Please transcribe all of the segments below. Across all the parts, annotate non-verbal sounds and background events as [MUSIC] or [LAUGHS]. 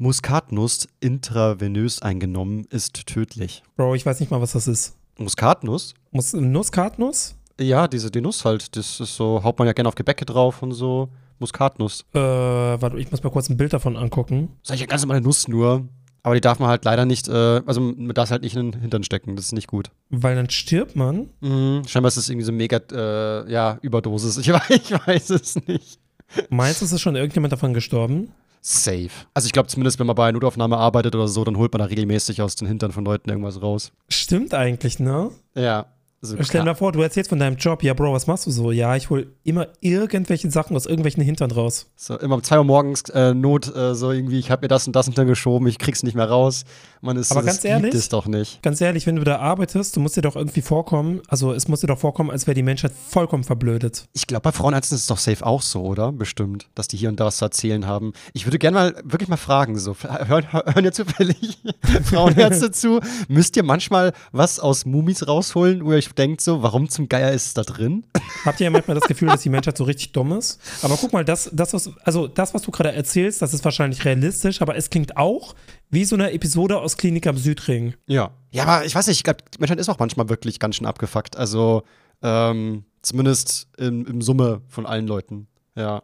Muskatnuss intravenös eingenommen ist tödlich. Bro, ich weiß nicht mal, was das ist. Muskatnuss? Mus Nusskatnuss? Ja, diese die Nuss halt. Das ist so, haut man ja gerne auf Gebäcke drauf und so. Muskatnuss. Äh, warte, ich muss mal kurz ein Bild davon angucken. Das ist eigentlich eine ganz normale Nuss nur. Aber die darf man halt leider nicht, äh, also man darf halt nicht in den Hintern stecken. Das ist nicht gut. Weil dann stirbt man. Mhm. Scheinbar ist das irgendwie so mega, äh, ja, Überdosis. [LAUGHS] Ich weiß, ich weiß es nicht. Meinst du, es ist schon irgendjemand davon gestorben? Safe. Also ich glaube zumindest, wenn man bei einer Notaufnahme arbeitet oder so, dann holt man da regelmäßig aus den Hintern von Leuten irgendwas raus. Stimmt eigentlich, ne? Ja. Also Stell dir mal vor, du erzählst von deinem Job. Ja, Bro, was machst du so? Ja, ich hol immer irgendwelche Sachen aus irgendwelchen Hintern raus. So, immer um 2 Uhr morgens äh, Not, äh, so irgendwie, ich habe mir das und das hintergeschoben, ich krieg's nicht mehr raus. Man ist Aber so, ganz das ehrlich, gibt es doch nicht. Ganz ehrlich, wenn du da arbeitest, du musst dir doch irgendwie vorkommen, also es muss dir doch vorkommen, als wäre die Menschheit vollkommen verblödet. Ich glaube, bei Frauenärzten ist es doch safe auch so, oder? Bestimmt, dass die hier und da was zu erzählen haben. Ich würde gerne mal wirklich mal fragen, so, hören, hören ja zufällig [LAUGHS] Frauenärzte zu? Müsst ihr manchmal was aus Mumis rausholen, wo ihr denkt, so, warum zum Geier ist es da drin? Habt ihr ja manchmal das Gefühl, dass die Menschheit so richtig dumm ist? Aber guck mal, das, das, was, also das, was du gerade erzählst, das ist wahrscheinlich realistisch, aber es klingt auch wie so eine Episode aus Klinik am Südring. Ja. Ja, aber ich weiß nicht, ich glaube, die Menschheit ist auch manchmal wirklich ganz schön abgefuckt. Also, ähm, zumindest im, im Summe von allen Leuten. Ja.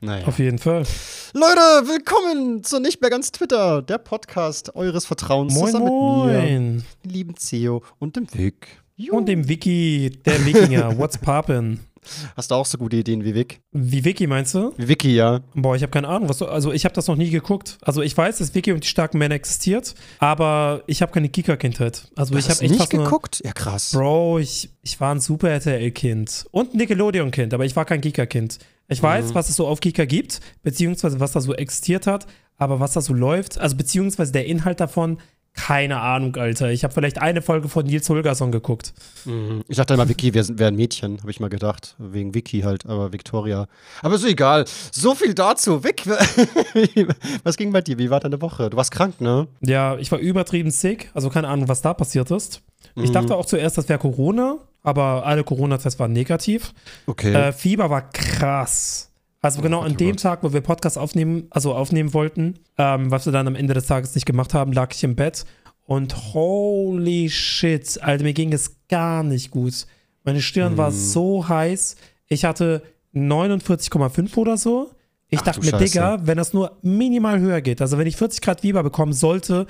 Naja. Auf jeden Fall. Leute, willkommen zu Nicht mehr ganz Twitter, der Podcast eures Vertrauens Moin, zusammen mit mir, moin. dem lieben Theo und dem Vic. Jo. Und dem Wiki, der Wikinger. [LAUGHS] What's poppin'? Hast du auch so gute Ideen wie Vic? Wie Wiki meinst du? Wie Vicky, ja. Boah, ich habe keine Ahnung, was du, also ich habe das noch nie geguckt. Also ich weiß, dass Wiki und die starken Männer existiert, aber ich habe keine Kika-Kindheit. Also Du ich habe echt nicht fast eine- geguckt? Ja, krass. Bro, ich, ich war ein Super RTL-Kind und ein Nickelodeon-Kind, aber ich war kein Kika-Kind. Ich weiß, was es so auf Kika gibt, beziehungsweise was da so existiert hat, aber was da so läuft, also beziehungsweise der Inhalt davon, keine Ahnung, Alter. Ich habe vielleicht eine Folge von Nils Holgersson geguckt. Mhm. Ich dachte immer, Vicky wäre wär ein Mädchen, habe ich mal gedacht. Wegen Vicky halt, aber Victoria. Aber so egal. So viel dazu. Vic, [LAUGHS] was ging bei dir? Wie war deine Woche? Du warst krank, ne? Ja, ich war übertrieben sick, also keine Ahnung, was da passiert ist. Ich Mhm. dachte auch zuerst, das wäre Corona, aber alle Corona-Tests waren negativ. Okay. Äh, Fieber war krass. Also genau an dem. Tag, wo wir Podcast aufnehmen, also aufnehmen wollten, ähm, was wir dann am Ende des Tages nicht gemacht haben, lag ich im Bett und holy shit, Alter, mir ging es gar nicht gut. Meine Stirn Mhm. war so heiß. Ich hatte 49,5 oder so. Ich Ach dachte mir, Scheiße. Digga, wenn das nur minimal höher geht, also wenn ich 40 Grad Fieber bekommen sollte,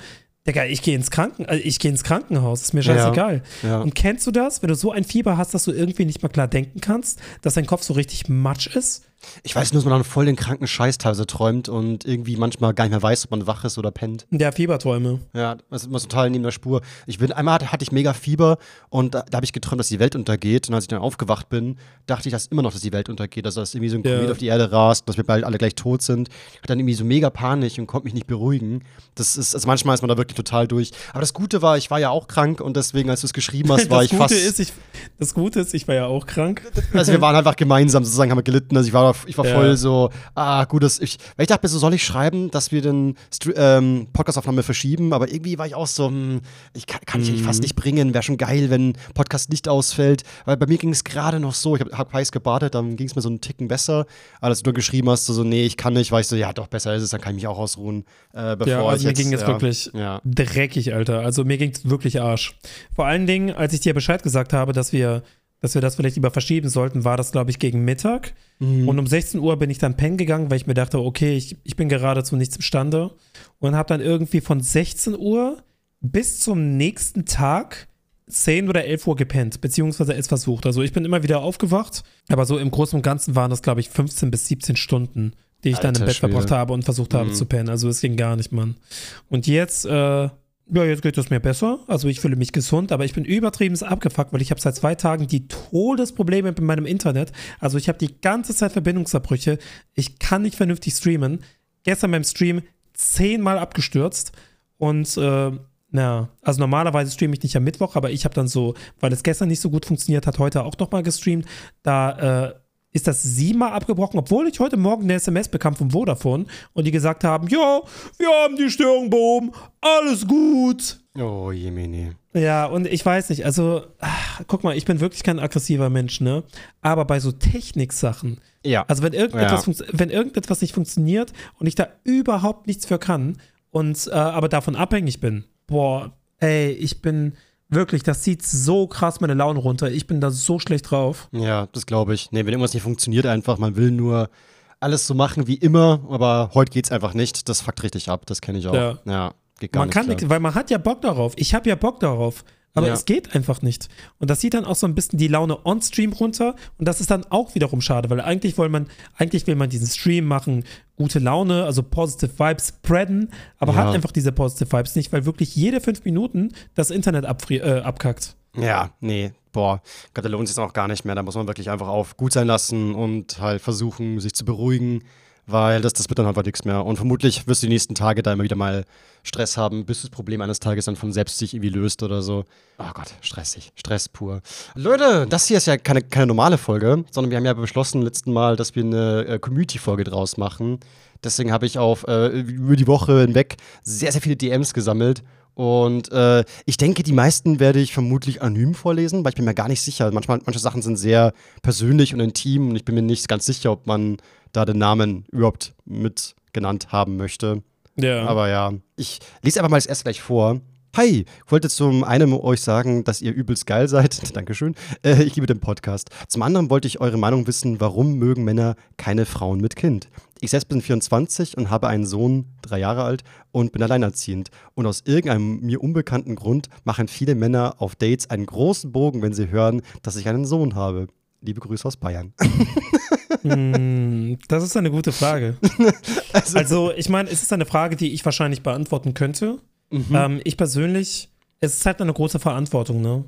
Digga, ich gehe ins Kranken, also ich gehe ins Krankenhaus, ist mir Ja. scheißegal. Ja. Und kennst du das, wenn du so ein Fieber hast, dass du irgendwie nicht mal klar denken kannst, dass dein Kopf so richtig matsch ist? Ich weiß nur, dass man dann voll den kranken Scheiß teilweise träumt und irgendwie manchmal gar nicht mehr weiß, ob man wach ist oder pennt. Ja, Fieberträume. Ja, das ist immer total neben der Spur. Ich bin, einmal hatte, hatte ich mega Fieber und da, da habe ich geträumt, dass die Welt untergeht. Und als ich dann aufgewacht bin, dachte ich dass immer noch, dass die Welt untergeht. Also, dass irgendwie so ein Ja. Komet auf die Erde rast, dass wir bald alle gleich tot sind. Ich hatte dann irgendwie so mega Panik und konnte mich nicht beruhigen. Das ist, also manchmal ist man da wirklich total durch. Aber das Gute war, ich war ja auch krank und deswegen, als du es geschrieben hast, [LAUGHS] war ich Gute fast. ist, ich, das Gute ist, ich war ja auch krank. Also wir waren einfach gemeinsam sozusagen, haben wir gelitten. Also ich war, ich war Ja. voll so, ah, gut, dass ich, weil ich dachte mir so, soll ich schreiben, dass wir den Str- ähm, Podcastaufnahme verschieben, aber irgendwie war ich auch so, hm, ich kann, kann ich eigentlich Mhm. fast nicht bringen, wäre schon geil, wenn Podcast nicht ausfällt, weil bei mir ging es gerade noch so, ich habe hab heiß gebadet, dann ging es mir so einen Ticken besser, aber als du geschrieben hast, so, so, nee, ich kann nicht, war ich so, ja, doch, besser ist es, dann kann ich mich auch ausruhen, äh, bevor Ja, also ich mir jetzt, ging es ja, wirklich ja. dreckig, Alter. Also mir ging es wirklich Arsch. Vor allen Dingen, als ich dir Bescheid gesagt habe, dass wir, dass wir das vielleicht lieber verschieben sollten, war das, glaube ich, gegen Mittag. Mhm. Und um 16 Uhr bin ich dann pennen gegangen, weil ich mir dachte, okay, ich, ich bin gerade zu nichts imstande. Und habe dann irgendwie von 16 Uhr bis zum nächsten Tag 10 oder 11 Uhr gepennt, beziehungsweise es versucht. Also ich bin immer wieder aufgewacht, aber so im Großen und Ganzen waren das, glaube ich, 15 bis 17 Stunden, die ich dann im Alter Bett verbracht Schwede. habe und versucht habe Mhm. zu pennen. Also es ging gar nicht, Mann. Und jetzt, äh, ja, jetzt geht es mir besser. Also ich fühle mich gesund, aber ich bin übertrieben abgefuckt, weil ich habe seit zwei Tagen die Todesprobleme mit meinem Internet. Also ich habe die ganze Zeit Verbindungsabbrüche. Ich kann nicht vernünftig streamen. Gestern beim Stream zehnmal abgestürzt und äh, na, also normalerweise streame ich nicht am Mittwoch, aber ich habe dann so, weil es gestern nicht so gut funktioniert hat, heute auch nochmal gestreamt. Da äh, ist das siebenmal abgebrochen, obwohl ich heute Morgen eine SMS bekam vom Vodafone und die gesagt haben, ja, wir haben die Störung behoben, alles gut. Oh, Jemini. Ja, und ich weiß nicht, also, ach, guck mal, ich bin wirklich kein aggressiver Mensch, ne? Aber bei so Techniksachen, Ja. also wenn irgendetwas, Ja. wenn irgendetwas nicht funktioniert und ich da überhaupt nichts für kann und äh, aber davon abhängig bin. Boah, ey, ich bin wirklich, das zieht so krass meine Laune runter. Ich bin da so schlecht drauf. Ja, das glaube ich. Nee, wenn irgendwas nicht funktioniert, einfach, man will nur alles so machen wie immer, aber heute geht's einfach nicht. Das fuckt richtig ab, das kenne ich auch. Ja. ja geht gar man nicht. kann klar. nichts, weil man hat ja Bock darauf. Ich habe ja Bock darauf. Aber Ja. es geht einfach nicht. Und das zieht dann auch so ein bisschen die Laune on-stream runter. Und das ist dann auch wiederum schade, weil eigentlich will man, eigentlich will man diesen Stream machen, gute Laune, also positive Vibes spreaden, aber Ja. hat einfach diese positive Vibes nicht, weil wirklich jede fünf Minuten das Internet äh, abkackt. Ja, nee, boah, Gott, da lohnt sich auch gar nicht mehr. Da muss man wirklich einfach auf gut sein lassen und halt versuchen, sich zu beruhigen, weil das, das wird dann einfach nichts mehr. Und vermutlich wirst du die nächsten Tage da immer wieder mal Stress haben, bis das Problem eines Tages dann von selbst sich irgendwie löst oder so. Oh Gott, stressig, Stress pur. Leute, das hier ist ja keine, keine normale Folge, sondern wir haben ja beschlossen letzten Mal, dass wir eine äh, Community-Folge draus machen. Deswegen habe ich auf äh, über die Woche hinweg sehr, sehr viele DMs gesammelt. Und äh, ich denke, die meisten werde ich vermutlich anonym vorlesen, weil ich bin mir gar nicht sicher. Manchmal, manche Sachen sind sehr persönlich und intim und ich bin mir nicht ganz sicher, ob man da den Namen überhaupt mit genannt haben möchte. Ja. Aber ja, ich lese einfach mal das erste gleich vor. Hi, ich wollte zum einen euch sagen, dass ihr übelst geil seid. [LAUGHS] Dankeschön. Äh, ich liebe den Podcast. Zum anderen wollte ich eure Meinung wissen, warum mögen Männer keine Frauen mit Kind? Ich selbst bin 24 und habe einen Sohn, drei Jahre alt, und bin alleinerziehend. Und aus irgendeinem mir unbekannten Grund machen viele Männer auf Dates einen großen Bogen, wenn sie hören, dass ich einen Sohn habe. Liebe Grüße aus Bayern. Hm, [LAUGHS] das ist eine gute Frage. [LAUGHS] Also, Also, ich meine, es ist eine Frage, die ich wahrscheinlich beantworten könnte. Mhm. Ähm, ich persönlich, es ist halt eine große Verantwortung, ne?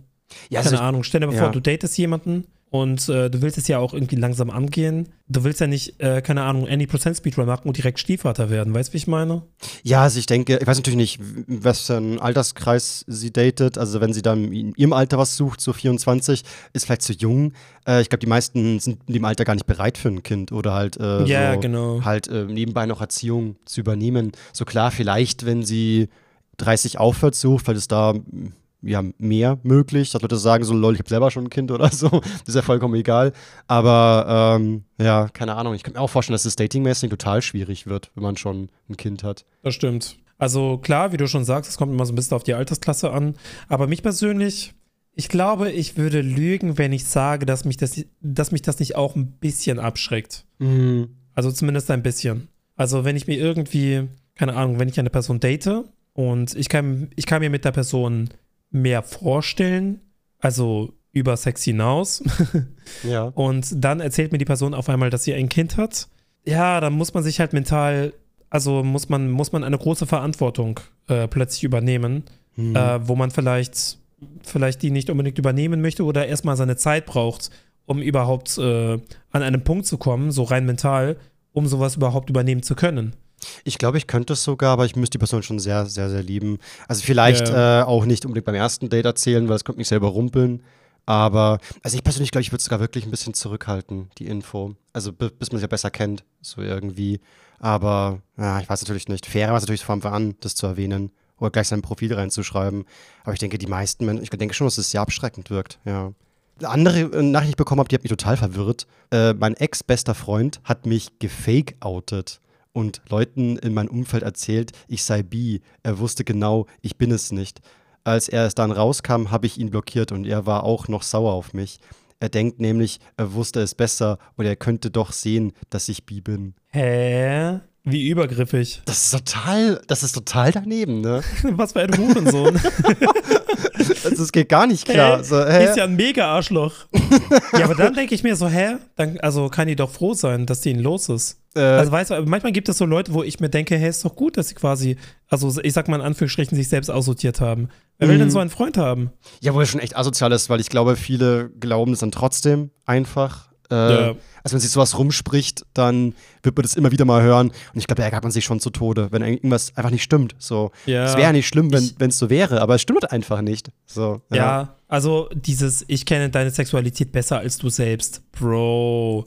ja, also Keine ich, Ahnung, stell dir mal ja. vor, du datest jemanden und äh, du willst es ja auch irgendwie langsam angehen. Du willst ja nicht, äh, keine Ahnung, Any Percent Speedrun machen und direkt Stiefvater werden. Weißt du, wie ich meine? Ja, also ich denke, ich weiß natürlich nicht, was für ein Alterskreis sie datet. Also wenn sie dann in ihrem Alter was sucht, so 24, ist vielleicht zu jung. Äh, ich glaube, die meisten sind in dem Alter gar nicht bereit für ein Kind oder halt, äh, Ja, so, genau. halt äh, nebenbei noch Erziehung zu übernehmen. So klar, vielleicht, wenn sie 30 aufwärts sucht, weil es da ja mehr möglich, dass Leute sagen so, lol, ich habe selber schon ein Kind oder so. Das [LAUGHS] ist ja vollkommen egal. Aber ähm, ja, keine Ahnung. Ich kann mir auch vorstellen, dass es datingmäßig total schwierig wird, wenn man schon ein Kind hat. Das stimmt. Also klar, wie du schon sagst, es kommt immer so ein bisschen auf die Altersklasse an. Aber mich persönlich, ich glaube, ich würde lügen, wenn ich sage, dass mich das, dass mich das nicht auch ein bisschen abschreckt. Mhm. Also zumindest ein bisschen. Also wenn ich mir irgendwie, keine Ahnung, wenn ich eine Person date und ich kann, ich kann mir mit der Person mehr vorstellen, also über Sex hinaus, [LAUGHS] Ja. und dann erzählt mir die Person auf einmal, dass sie ein Kind hat, ja, dann muss man sich halt mental, also muss man, muss man eine große Verantwortung äh, plötzlich übernehmen, Mhm. äh, wo man vielleicht, vielleicht die nicht unbedingt übernehmen möchte oder erstmal seine Zeit braucht, um überhaupt äh, an einen Punkt zu kommen, so rein mental, um sowas überhaupt übernehmen zu können. Ich glaube, ich könnte es sogar, aber ich müsste die Person schon sehr, sehr, sehr lieben. Also vielleicht Ja. äh, auch nicht unbedingt beim ersten Date erzählen, weil es kommt mich selber rumpeln. Aber, also ich persönlich glaube, ich würde es sogar wirklich ein bisschen zurückhalten, die Info. Also bi- bis man sich ja besser kennt, so irgendwie. Aber, ja, ich weiß natürlich nicht. Fairer war es natürlich von Anfang an, das zu erwähnen oder gleich sein Profil reinzuschreiben. Aber ich denke, die meisten Menschen, ich denke schon, dass es sehr abschreckend wirkt, ja. Eine andere äh, Nachricht, die ich bekommen habe, die hat mich total verwirrt. Äh, mein ex-bester Freund hat mich gefake-outet und Leuten in meinem Umfeld erzählt, ich sei bi. Er wusste genau, ich bin es nicht. Als er es dann rauskam, habe ich ihn blockiert und er war auch noch sauer auf mich. Er denkt nämlich, er wusste es besser und er könnte doch sehen, dass ich bi bin. Hä? Wie übergriffig. Das ist total, das ist total daneben, ne? [LAUGHS] Was für ein Hurensohn. Also, [LAUGHS] das geht gar nicht klar. Hä? So, hä? Ist ja ein Mega-Arschloch. ja, aber dann denke ich mir so, hä? Dann, also kann die doch froh sein, dass denen los ist. äh, Also weißt du, manchmal gibt es so Leute, wo ich mir denke, hey, ist doch gut, dass sie quasi, also ich sag mal in Anführungsstrichen, sich selbst aussortiert haben. Wer will Mhm. denn so einen Freund haben? Ja, wo er schon echt asozial ist, weil ich glaube, viele glauben es dann trotzdem einfach. Äh, Ja. Also wenn sich sowas rumspricht, dann wird man das immer wieder mal hören. Und ich glaube, da ärgert man sich schon zu Tode, wenn irgendwas einfach nicht stimmt. So. Ja. Es wäre ja nicht schlimm, wenn es so wäre, aber es stimmt einfach nicht. So. Ja. also dieses, ich kenne deine Sexualität besser als du selbst. Bro.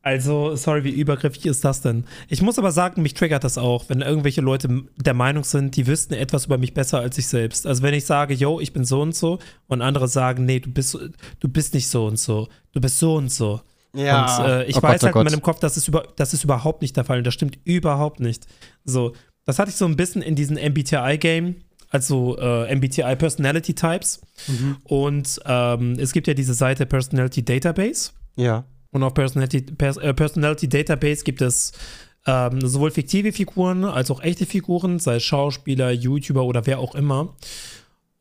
Also, sorry, wie übergriffig ist das denn? Ich muss aber sagen, mich triggert das auch, wenn irgendwelche Leute der Meinung sind, die wüssten etwas über mich besser als ich selbst. Also wenn ich sage, yo, ich bin so und so und andere sagen, nee, du bist, du bist nicht so und so, du bist so und so. Ja. Und äh, ich Oh weiß Gott, oh halt in Gott. meinem Kopf, das ist, über, das ist überhaupt nicht der Fall. Das stimmt überhaupt nicht. So, Das hatte ich so ein bisschen in diesem MBTI-Game, also äh, MBTI Personality Types. Mhm. Und ähm, es gibt ja diese Seite Personality Database. Ja. Und auf Personality, Pers äh, Personality Database gibt es ähm, sowohl fiktive Figuren als auch echte Figuren, sei es Schauspieler, YouTuber oder wer auch immer.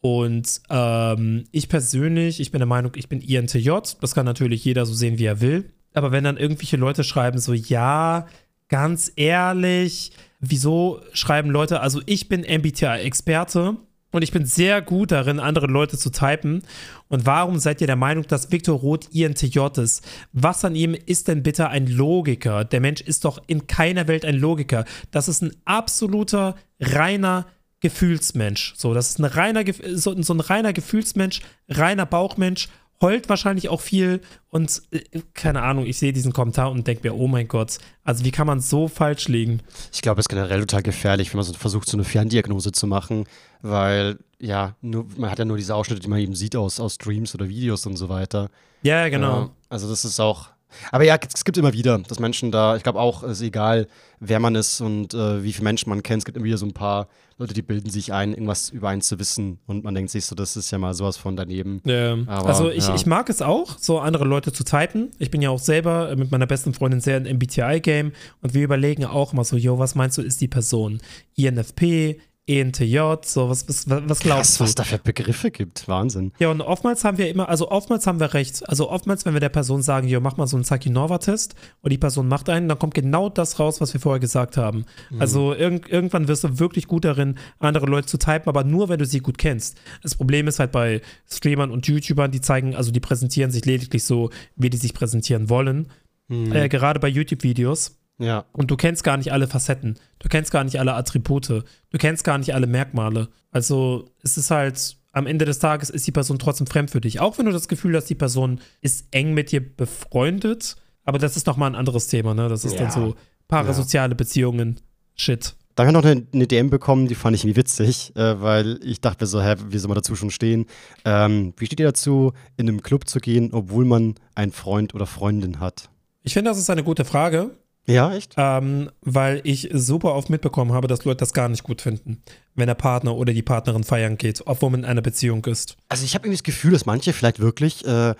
Und ähm, ich persönlich, ich bin der Meinung, ich bin INTJ. Das kann natürlich jeder so sehen, wie er will. Aber wenn dann irgendwelche Leute schreiben, so, ja, ganz ehrlich, wieso schreiben Leute, also ich bin MBTI-Experte und ich bin sehr gut darin, andere Leute zu typen. Und warum seid ihr der Meinung, dass Viktor Roth INTJ ist? Was an ihm ist denn bitte ein Logiker? Der Mensch ist doch in keiner Welt ein Logiker. Das ist ein absoluter, reiner Gefühlsmensch. So, das ist ein reiner, so, ein reiner Gefühlsmensch, reiner Bauchmensch heult wahrscheinlich auch viel und äh, keine Ahnung, ich sehe diesen Kommentar und denke mir, oh mein Gott, also wie kann man so falsch liegen? Ich glaube, es ist generell total gefährlich, wenn man so versucht, so eine Ferndiagnose zu machen, weil ja, nur, man hat ja nur diese Ausschnitte, die man eben sieht aus, aus Streams oder Videos und so weiter. Ja, genau. Ja, also das ist auch, aber ja, es gibt immer wieder, dass Menschen da, ich glaube auch, es ist egal, wer man ist und äh, wie viele Menschen man kennt, es gibt immer wieder so ein paar Leute, die bilden sich ein, irgendwas über einen zu wissen und man denkt sich so, das ist ja mal sowas von daneben. Ja. Aber, also ich, ja. ich mag es auch, so andere Leute zu typen. Ich bin ja auch selber mit meiner besten Freundin sehr im MBTI-Game und wir überlegen auch immer so, yo, was meinst du, ist die Person? INFP, ENTJ, so, was, was, was glaubst Krass, du? was da für Begriffe gibt, Wahnsinn. Ja, und oftmals haben wir immer, also oftmals haben wir recht. Also oftmals, wenn wir der Person sagen, jo, mach mal so einen Saki-Nova-Test und die Person macht einen, dann kommt genau das raus, was wir vorher gesagt haben. Also irg irgendwann wirst du wirklich gut darin, andere Leute zu typen, aber nur, wenn du sie gut kennst. Das Problem ist halt bei Streamern und YouTubern, die zeigen, also die präsentieren sich lediglich so, wie die sich präsentieren wollen. Äh, gerade bei YouTube-Videos. Ja. Und du kennst gar nicht alle Facetten. Du kennst gar nicht alle Attribute. Du kennst gar nicht alle Merkmale. Also es ist halt, am Ende des Tages ist die Person trotzdem fremd für dich. Auch wenn du das Gefühl hast, die Person ist eng mit dir befreundet. Aber das ist nochmal ein anderes Thema, ne? Das ist Ja. dann so parasoziale Beziehungen. Shit. Da habe ich noch eine, eine DM bekommen, die fand ich irgendwie witzig, äh, weil ich dachte mir so, hä, wie soll man dazu schon stehen? Ähm, wie steht ihr dazu, in einem Club zu gehen, obwohl man einen Freund oder Freundin hat? Ich finde, das ist eine gute Frage, Ja, echt? ähm, weil ich super oft mitbekommen habe, dass Leute das gar nicht gut finden, wenn der Partner oder die Partnerin feiern geht, obwohl man in einer Beziehung ist. Also ich habe irgendwie das Gefühl, dass manche vielleicht wirklich äh,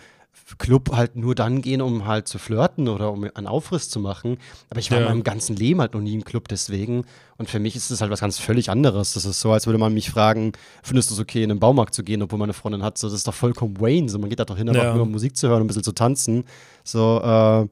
Club halt nur dann gehen, um halt zu flirten oder um einen Aufriss zu machen. Aber ich war Ja. in meinem ganzen Leben halt noch nie im Club deswegen. Und für mich ist es halt was ganz völlig anderes. Das ist so, als würde man mich fragen, findest du es okay, in den Baumarkt zu gehen, obwohl meine Freundin hat. So, das ist doch vollkommen Wayne. So, man geht da doch hin, einfach Ja. nur um Musik zu hören, um ein bisschen zu tanzen. So, äh,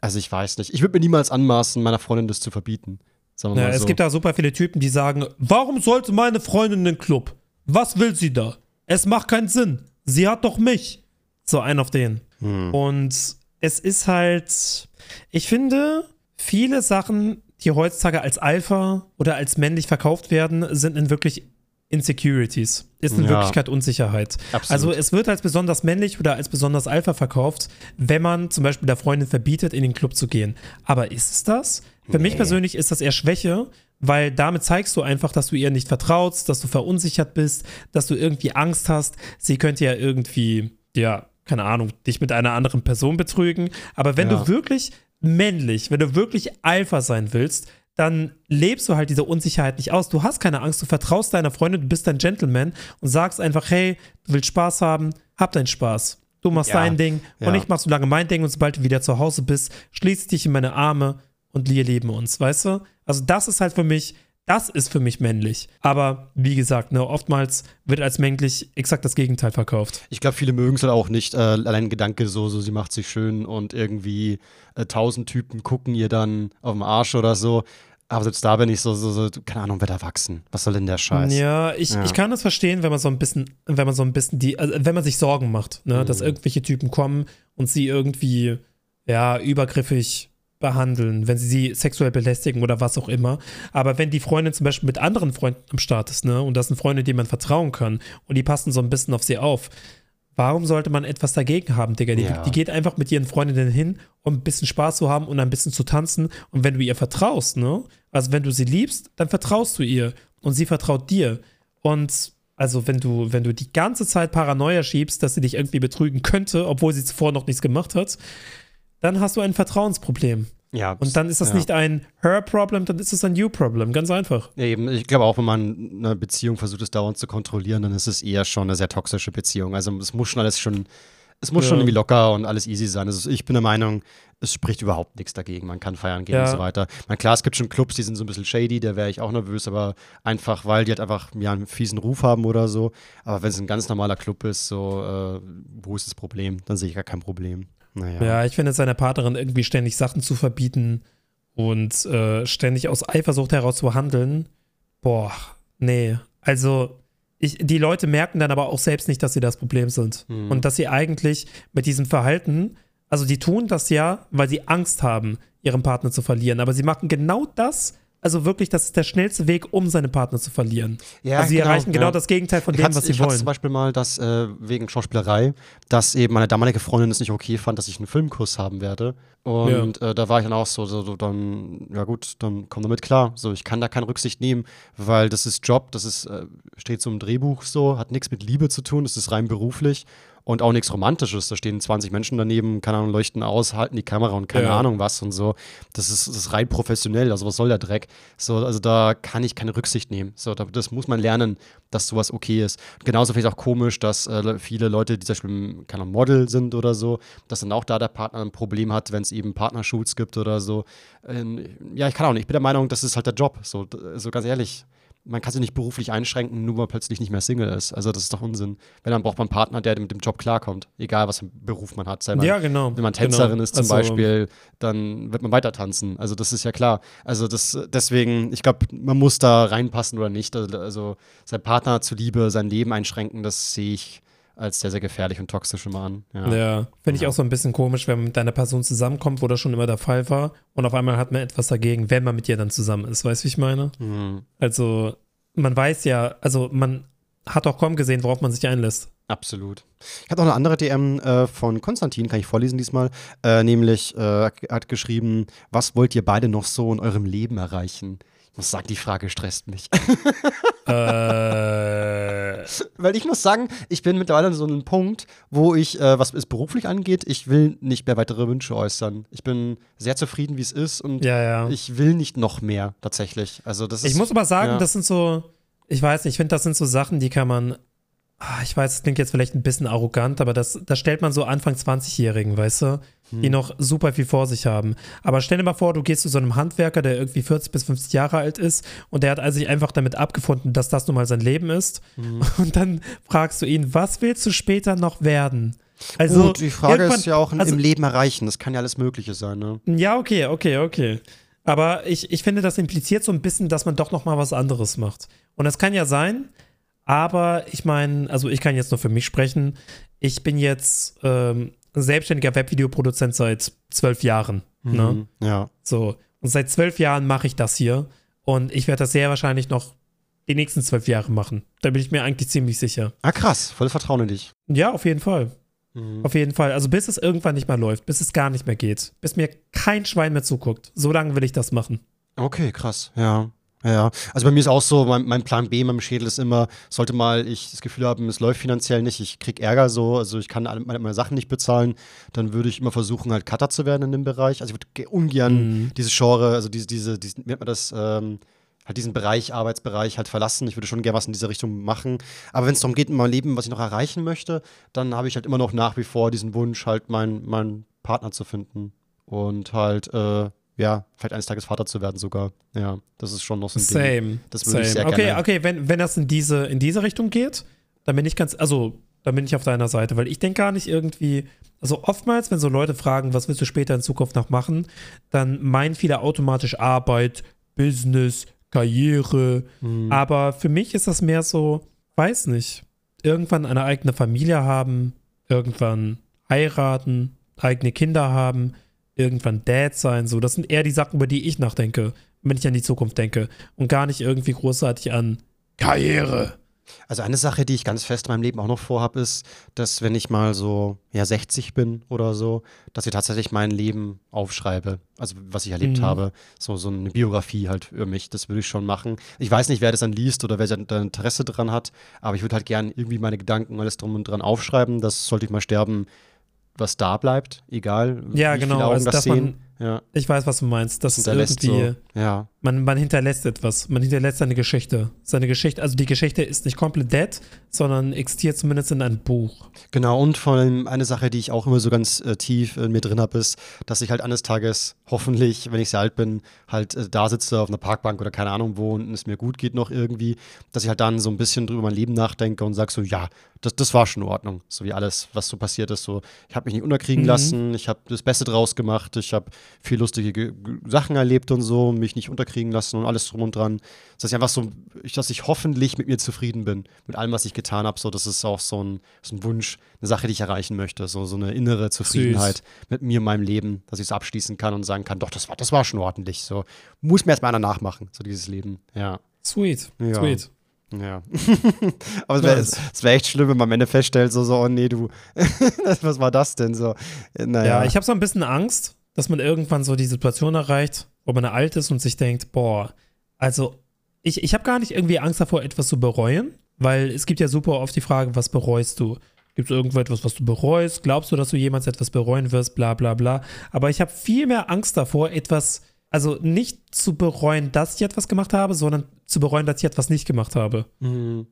also ich weiß nicht. Ich würde mir niemals anmaßen, meiner Freundin das zu verbieten. Sagen wir Ja, mal es so. gibt da super viele Typen, die sagen, warum sollte meine Freundin in den Club? Was will sie da? Es macht keinen Sinn. Sie hat doch mich. So ein auf den. Hm. Und es ist halt, ich finde, viele Sachen, die heutzutage als Alpha oder als männlich verkauft werden, sind in wirklich Insecurities. Ist in Ja. Wirklichkeit Unsicherheit. Absolut. Also es wird als besonders männlich oder als besonders Alpha verkauft, wenn man zum Beispiel der Freundin verbietet, in den Club zu gehen. Aber ist es das? Für mich persönlich ist das eher Schwäche, weil damit zeigst du einfach, dass du ihr nicht vertraust, dass du verunsichert bist, dass du irgendwie Angst hast. Sie könnte ja irgendwie, ja, keine Ahnung, dich mit einer anderen Person betrügen. Aber wenn Ja. du wirklich männlich, wenn du wirklich Alpha sein willst, dann lebst du halt diese Unsicherheit nicht aus. Du hast keine Angst, du vertraust deiner Freundin, du bist ein Gentleman und sagst einfach, hey, du willst Spaß haben, hab deinen Spaß. Du machst Ja, dein Ding ja. und ich mach so lange mein Ding und sobald du wieder zu Hause bist, schließ dich in meine Arme und wir lieben uns, weißt du? Also das ist halt für mich, das ist für mich männlich. Aber wie gesagt, ne, oftmals wird als männlich exakt das Gegenteil verkauft. Ich glaube, viele mögen es halt auch nicht. Äh, allein ein Gedanke so, so, sie macht sich schön und irgendwie äh, tausend Typen gucken ihr dann auf den Arsch oder so. Aber selbst da bin ich so, so, so, keine Ahnung, wird erwachsen. Was soll denn der Scheiß? Ja, ich, Ja. ich kann das verstehen, wenn man so ein bisschen, wenn man so ein bisschen die, also wenn man sich Sorgen macht, ne, dass irgendwelche Typen kommen und sie irgendwie, ja, übergriffig behandeln, wenn sie sie sexuell belästigen oder was auch immer. Aber wenn die Freundin zum Beispiel mit anderen Freunden am Start ist, ne, und das sind Freunde, denen man vertrauen kann und die passen so ein bisschen auf sie auf, warum sollte man etwas dagegen haben, Digga? Die, Ja. die geht einfach mit ihren Freundinnen hin, um ein bisschen Spaß zu haben und ein bisschen zu tanzen. Und wenn du ihr vertraust, ne? Also wenn du sie liebst, dann vertraust du ihr und sie vertraut dir. Und also wenn du, wenn du die ganze Zeit Paranoia schiebst, dass sie dich irgendwie betrügen könnte, obwohl sie zuvor noch nichts gemacht hat, dann hast du ein Vertrauensproblem. Ja. Und dann ist das ja. nicht ein Her-Problem, dann ist es ein You-Problem. Ganz einfach. Ja, eben, ich glaube auch, wenn man eine Beziehung versucht, es dauernd zu kontrollieren, dann ist es eher schon eine sehr toxische Beziehung. Also es muss schon alles schon, es muss Ja. schon irgendwie locker und alles easy sein. Also ich bin der Meinung, es spricht überhaupt nichts dagegen. Man kann feiern gehen und so weiter. Na klar, es gibt schon Clubs, die sind so ein bisschen shady, da wäre ich auch nervös, aber einfach, weil die halt einfach ja, einen fiesen Ruf haben oder so. Aber wenn es ein ganz normaler Club ist, so, äh, wo ist das Problem? Dann sehe ich gar kein Problem. Naja. Ja, ich finde seiner Partnerin irgendwie ständig Sachen zu verbieten und äh, ständig aus Eifersucht heraus zu handeln. Boah, nee. Also, ich, die Leute merken dann aber auch selbst nicht, dass sie das Problem sind. Mhm. Und dass sie eigentlich mit diesem Verhalten, also die tun das ja, weil sie Angst haben, ihren Partner zu verlieren. Aber sie machen genau das, also wirklich, das ist der schnellste Weg, um seinen Partner zu verlieren. Ja, also sie genau, erreichen genau ja. das Gegenteil von Ich dem, hatte- was sie ich hatte wollen. zum Beispiel mal, dass äh, wegen Schauspielerei, dass eben meine damalige Freundin es nicht okay fand, dass ich einen Filmkurs haben werde. Und äh, da war ich dann auch so, so, so, dann, ja gut, dann komm damit klar. So, ich kann da keine Rücksicht nehmen, weil das ist Job, das ist, äh, steht so im Drehbuch so, hat nichts mit Liebe zu tun, das ist rein beruflich und auch nichts Romantisches. Da stehen 20 Menschen daneben, keine Ahnung, leuchten aus, halten die Kamera und keine Ja. Ahnung was und so. Das ist, das ist rein professionell, also was soll der Dreck? So, also da kann ich keine Rücksicht nehmen. So, da, das muss man lernen, dass sowas okay ist. Und genauso finde ich auch komisch, dass äh, viele Leute, die zum Beispiel keine Ahnung, Model sind oder so, dass dann auch da der Partner ein Problem hat, wenn es eben Partnershoots gibt oder so. Ähm, ja, ich kann auch nicht. Ich bin der Meinung, das ist halt der Job. So, so ganz ehrlich. Man kann sich nicht beruflich einschränken, nur weil man plötzlich nicht mehr Single ist. Also das ist doch Unsinn. Wenn, dann braucht man einen Partner, der mit dem Job klarkommt. Egal, was für einen Beruf man hat. Man ja, genau. wenn man Tänzerin genau. ist zum Also, Beispiel, dann wird man weiter tanzen. Also das ist ja klar. Also das, deswegen, ich glaube, man muss da reinpassen oder nicht. Also, also sein Partner zuliebe sein Leben einschränken, das sehe ich als sehr, sehr gefährlich und toxisch immer an. Ja. Ja, finde ich Ja. auch so ein bisschen komisch, wenn man mit einer Person zusammenkommt, wo das schon immer der Fall war und auf einmal hat man etwas dagegen, wenn man mit ihr dann zusammen ist. Weißt du, wie ich meine? Mhm. Also, man weiß ja, also man hat auch kaum gesehen, worauf man sich einlässt. Absolut. Ich habe noch eine andere DM äh, von Konstantin, kann ich vorlesen diesmal. Äh, nämlich äh, hat geschrieben, was wollt ihr beide noch so in eurem Leben erreichen? Ich muss sagen, die Frage stresst mich. [LAUGHS] äh, [LAUGHS] Weil ich muss sagen, ich bin mittlerweile an so einem Punkt, wo ich, äh, was es beruflich angeht, ich will nicht mehr weitere Wünsche äußern. Ich bin sehr zufrieden, wie es ist und ja, ja. ich will nicht noch mehr tatsächlich. Also das ist. Ich muss aber sagen, ja. das sind so, ich weiß nicht, ich finde, das sind so Sachen, die kann man, ich weiß, das klingt jetzt vielleicht ein bisschen arrogant, aber das, das stellt man so Anfang 20-Jährigen, weißt du, die Hm. noch super viel vor sich haben. Aber stell dir mal vor, du gehst zu so einem Handwerker, der irgendwie 40 bis 50 Jahre alt ist und der hat also sich einfach damit abgefunden, dass das nun mal sein Leben ist. Hm. [LAUGHS] Und dann fragst du ihn, was willst du später noch werden? Also, Gut, die Frage ist ja auch also- im Leben erreichen. Das kann ja alles Mögliche sein, ne? Ja, okay, okay, okay. Aber ich, ich finde, das impliziert so ein bisschen, dass man doch noch mal was anderes macht. Und das kann ja sein, aber ich meine, also ich kann jetzt nur für mich sprechen. Ich bin jetzt ähm, selbstständiger Webvideoproduzent seit zwölf Jahren. Ne? Mhm. Ja. So. Und seit zwölf Jahren mache ich das hier. Und ich werde das sehr wahrscheinlich noch die nächsten zwölf Jahre machen. Da bin ich mir eigentlich ziemlich sicher. Ah, krass. Volles Vertrauen in dich. Ja, auf jeden Fall. Mhm. Auf jeden Fall. Also bis es irgendwann nicht mehr läuft, bis es gar nicht mehr geht, bis mir kein Schwein mehr zuguckt. So lange will ich das machen. Okay, krass. Ja. Ja, also bei mir ist auch so, mein, mein Plan B in meinem Schädel ist immer, sollte mal ich das Gefühl haben, es läuft finanziell nicht, ich krieg Ärger so, also ich kann alle meine, meine Sachen nicht bezahlen, dann würde ich immer versuchen, halt Cutter zu werden in dem Bereich. Also ich würde ge- ungern Mhm. diese Genre, also diese, diese, diese wie nennt man das, ähm, halt diesen Bereich, Arbeitsbereich halt verlassen. Ich würde schon gerne was in dieser Richtung machen. Aber wenn es darum geht, in meinem Leben, was ich noch erreichen möchte, dann habe ich halt immer noch nach wie vor diesen Wunsch, halt meinen meinen Partner zu finden. Und halt, äh, ja, vielleicht eines Tages Vater zu werden sogar. Ja, das ist schon noch so ein Ding. Same. Das würde Same. ich sehr okay, gerne. okay, wenn, wenn das in diese, in diese Richtung geht, dann bin ich ganz, also dann bin ich auf deiner Seite, weil ich denke gar nicht irgendwie, also oftmals, wenn so Leute fragen, was willst du später in Zukunft noch machen, dann meinen viele automatisch Arbeit, Business, Karriere. Mhm. Aber für mich ist das mehr so, weiß nicht, irgendwann eine eigene Familie haben, irgendwann heiraten, eigene Kinder haben, irgendwann Dad sein, so. Das sind eher die Sachen, über die ich nachdenke, wenn ich an die Zukunft denke und gar nicht irgendwie großartig an Karriere. Also eine Sache, die ich ganz fest in meinem Leben auch noch vorhabe, ist, dass wenn ich mal so ja 60 bin oder so, dass ich tatsächlich mein Leben aufschreibe, also was ich erlebt Mhm. habe, so so eine Biografie halt für mich, das würde ich schon machen. Ich weiß nicht, wer das dann liest oder wer da Interesse dran hat, aber ich würde halt gern irgendwie meine Gedanken alles drum und dran aufschreiben, dass sollte ich mal sterben, was da bleibt, egal Ja, wie genau, viele Augen also das sehen. man, ja. Ich weiß, was du meinst. Das ist irgendwie, so. Ja. man, man hinterlässt etwas. Man hinterlässt seine Geschichte. Seine Geschichte, also die Geschichte ist nicht komplett dead, sondern existiert zumindest in einem Buch. Genau, und vor allem eine Sache, die ich auch immer so ganz äh, tief in mir drin habe, ist, dass ich halt eines Tages hoffentlich, wenn ich sehr alt bin, halt äh, da sitze auf einer Parkbank oder keine Ahnung wo und es mir gut geht noch irgendwie, dass ich halt dann so ein bisschen drüber mein Leben nachdenke und sage so, ja, das, das war schon in Ordnung. So wie alles, was so passiert ist. So, ich habe mich nicht unterkriegen Mhm. lassen, ich habe das Beste draus gemacht, ich habe viel lustige Ge Ge- Sachen erlebt und so, mich nicht unterkriegen lassen und alles drum und dran. Dass ich einfach so, dass ich hoffentlich mit mir zufrieden bin, mit allem, was ich getan habe. So, das ist auch so ein, so ein Wunsch, eine Sache, die ich erreichen möchte. So, so eine innere Zufriedenheit mit mir, meinem Leben, dass ich es abschließen kann und sagen kann, doch, das war, das war schon ordentlich. So, muss mir erstmal einer nachmachen, so dieses Leben. Ja. Sweet. Ja. Sweet. Ja. [LAUGHS] Aber es wäre Nice. wär echt schlimm, wenn man am Ende feststellt, so, so, oh nee, du, [LAUGHS] was war das denn so? Naja. Ja, ich habe so ein bisschen Angst, dass man irgendwann so die Situation erreicht, wo man alt ist und sich denkt, boah, also ich, ich habe gar nicht irgendwie Angst davor, etwas zu bereuen, weil es gibt ja super oft die Frage, was bereust du? Gibt es irgendetwas, was du bereust? Glaubst du, dass du jemals etwas bereuen wirst? Bla bla bla. Aber ich habe viel mehr Angst davor, etwas, also nicht zu bereuen, dass ich etwas gemacht habe, sondern zu bereuen, dass ich etwas nicht gemacht habe. Mhm.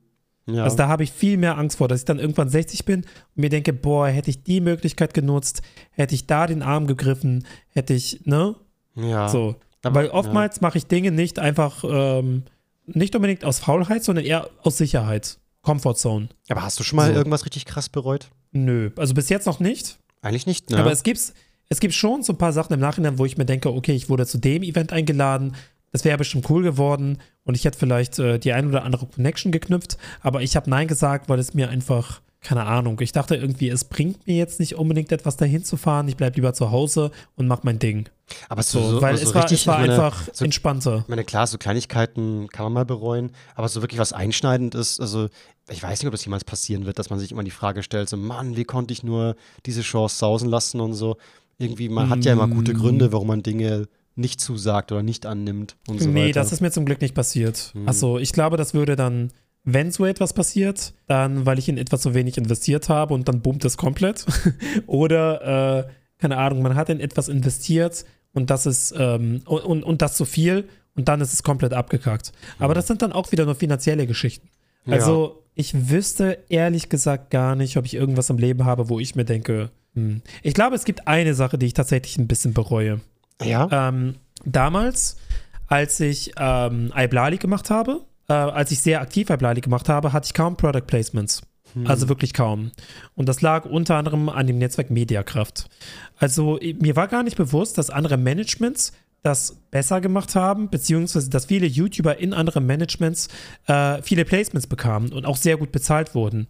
Ja. Also da habe ich viel mehr Angst vor, dass ich dann irgendwann 60 bin und mir denke, boah, hätte ich die Möglichkeit genutzt, hätte ich da den Arm gegriffen, hätte ich, ne? ja. So. Aber- Weil oftmals mache ich Dinge nicht einfach, ähm, nicht unbedingt aus Faulheit, sondern eher aus Sicherheit. Comfort Zone. Aber hast du schon mal So. irgendwas richtig krass bereut? Nö. Also bis jetzt noch nicht. Eigentlich nicht, ne? Aber es gibt, es gibt schon so ein paar Sachen im Nachhinein, wo ich mir denke, okay, ich wurde zu dem Event eingeladen, das wäre bestimmt cool geworden und ich hätte vielleicht äh, die ein oder andere Connection geknüpft, aber ich habe Nein gesagt, weil es mir einfach, keine Ahnung, ich dachte irgendwie, es bringt mir jetzt nicht unbedingt etwas dahin zu fahren, ich bleibe lieber zu Hause und mach mein Ding. aber so, So, weil so es war, richtig, es war meine, einfach so, entspannter. Ich meine, klar, so Kleinigkeiten kann man mal bereuen, aber so wirklich was einschneidend ist, also ich weiß nicht, ob das jemals passieren wird, dass man sich immer die Frage stellt, so Mann, wie konnte ich nur diese Chance sausen lassen und so. Irgendwie, man hat ja immer gute Mm. Gründe, warum man Dinge nicht zusagt oder nicht annimmt und so nee, weiter. das ist mir zum Glück nicht passiert. Hm. Also ich glaube, das würde dann, wenn so etwas passiert, dann, weil ich in etwas so wenig investiert habe und dann boomt es komplett. [LAUGHS] Oder, äh, keine Ahnung, man hat in etwas investiert und das ist, ähm, und, und, und das zu viel und dann ist es komplett abgekackt. Aber das sind dann auch wieder nur finanzielle Geschichten. Ja. Also ich wüsste ehrlich gesagt gar nicht, ob ich irgendwas im Leben habe, wo ich mir denke, hm. ich glaube, es gibt eine Sache, die ich tatsächlich ein bisschen bereue. Ja? Ähm, damals, als ich ähm, iBlali gemacht habe, äh, als ich sehr aktiv iBlali gemacht habe, hatte ich kaum Product Placements. Also wirklich kaum. Und das lag unter anderem an dem Netzwerk Mediakraft. Also mir war gar nicht bewusst, dass andere Managements das besser gemacht haben, beziehungsweise dass viele YouTuber in anderen Managements äh, viele Placements bekamen und auch sehr gut bezahlt wurden.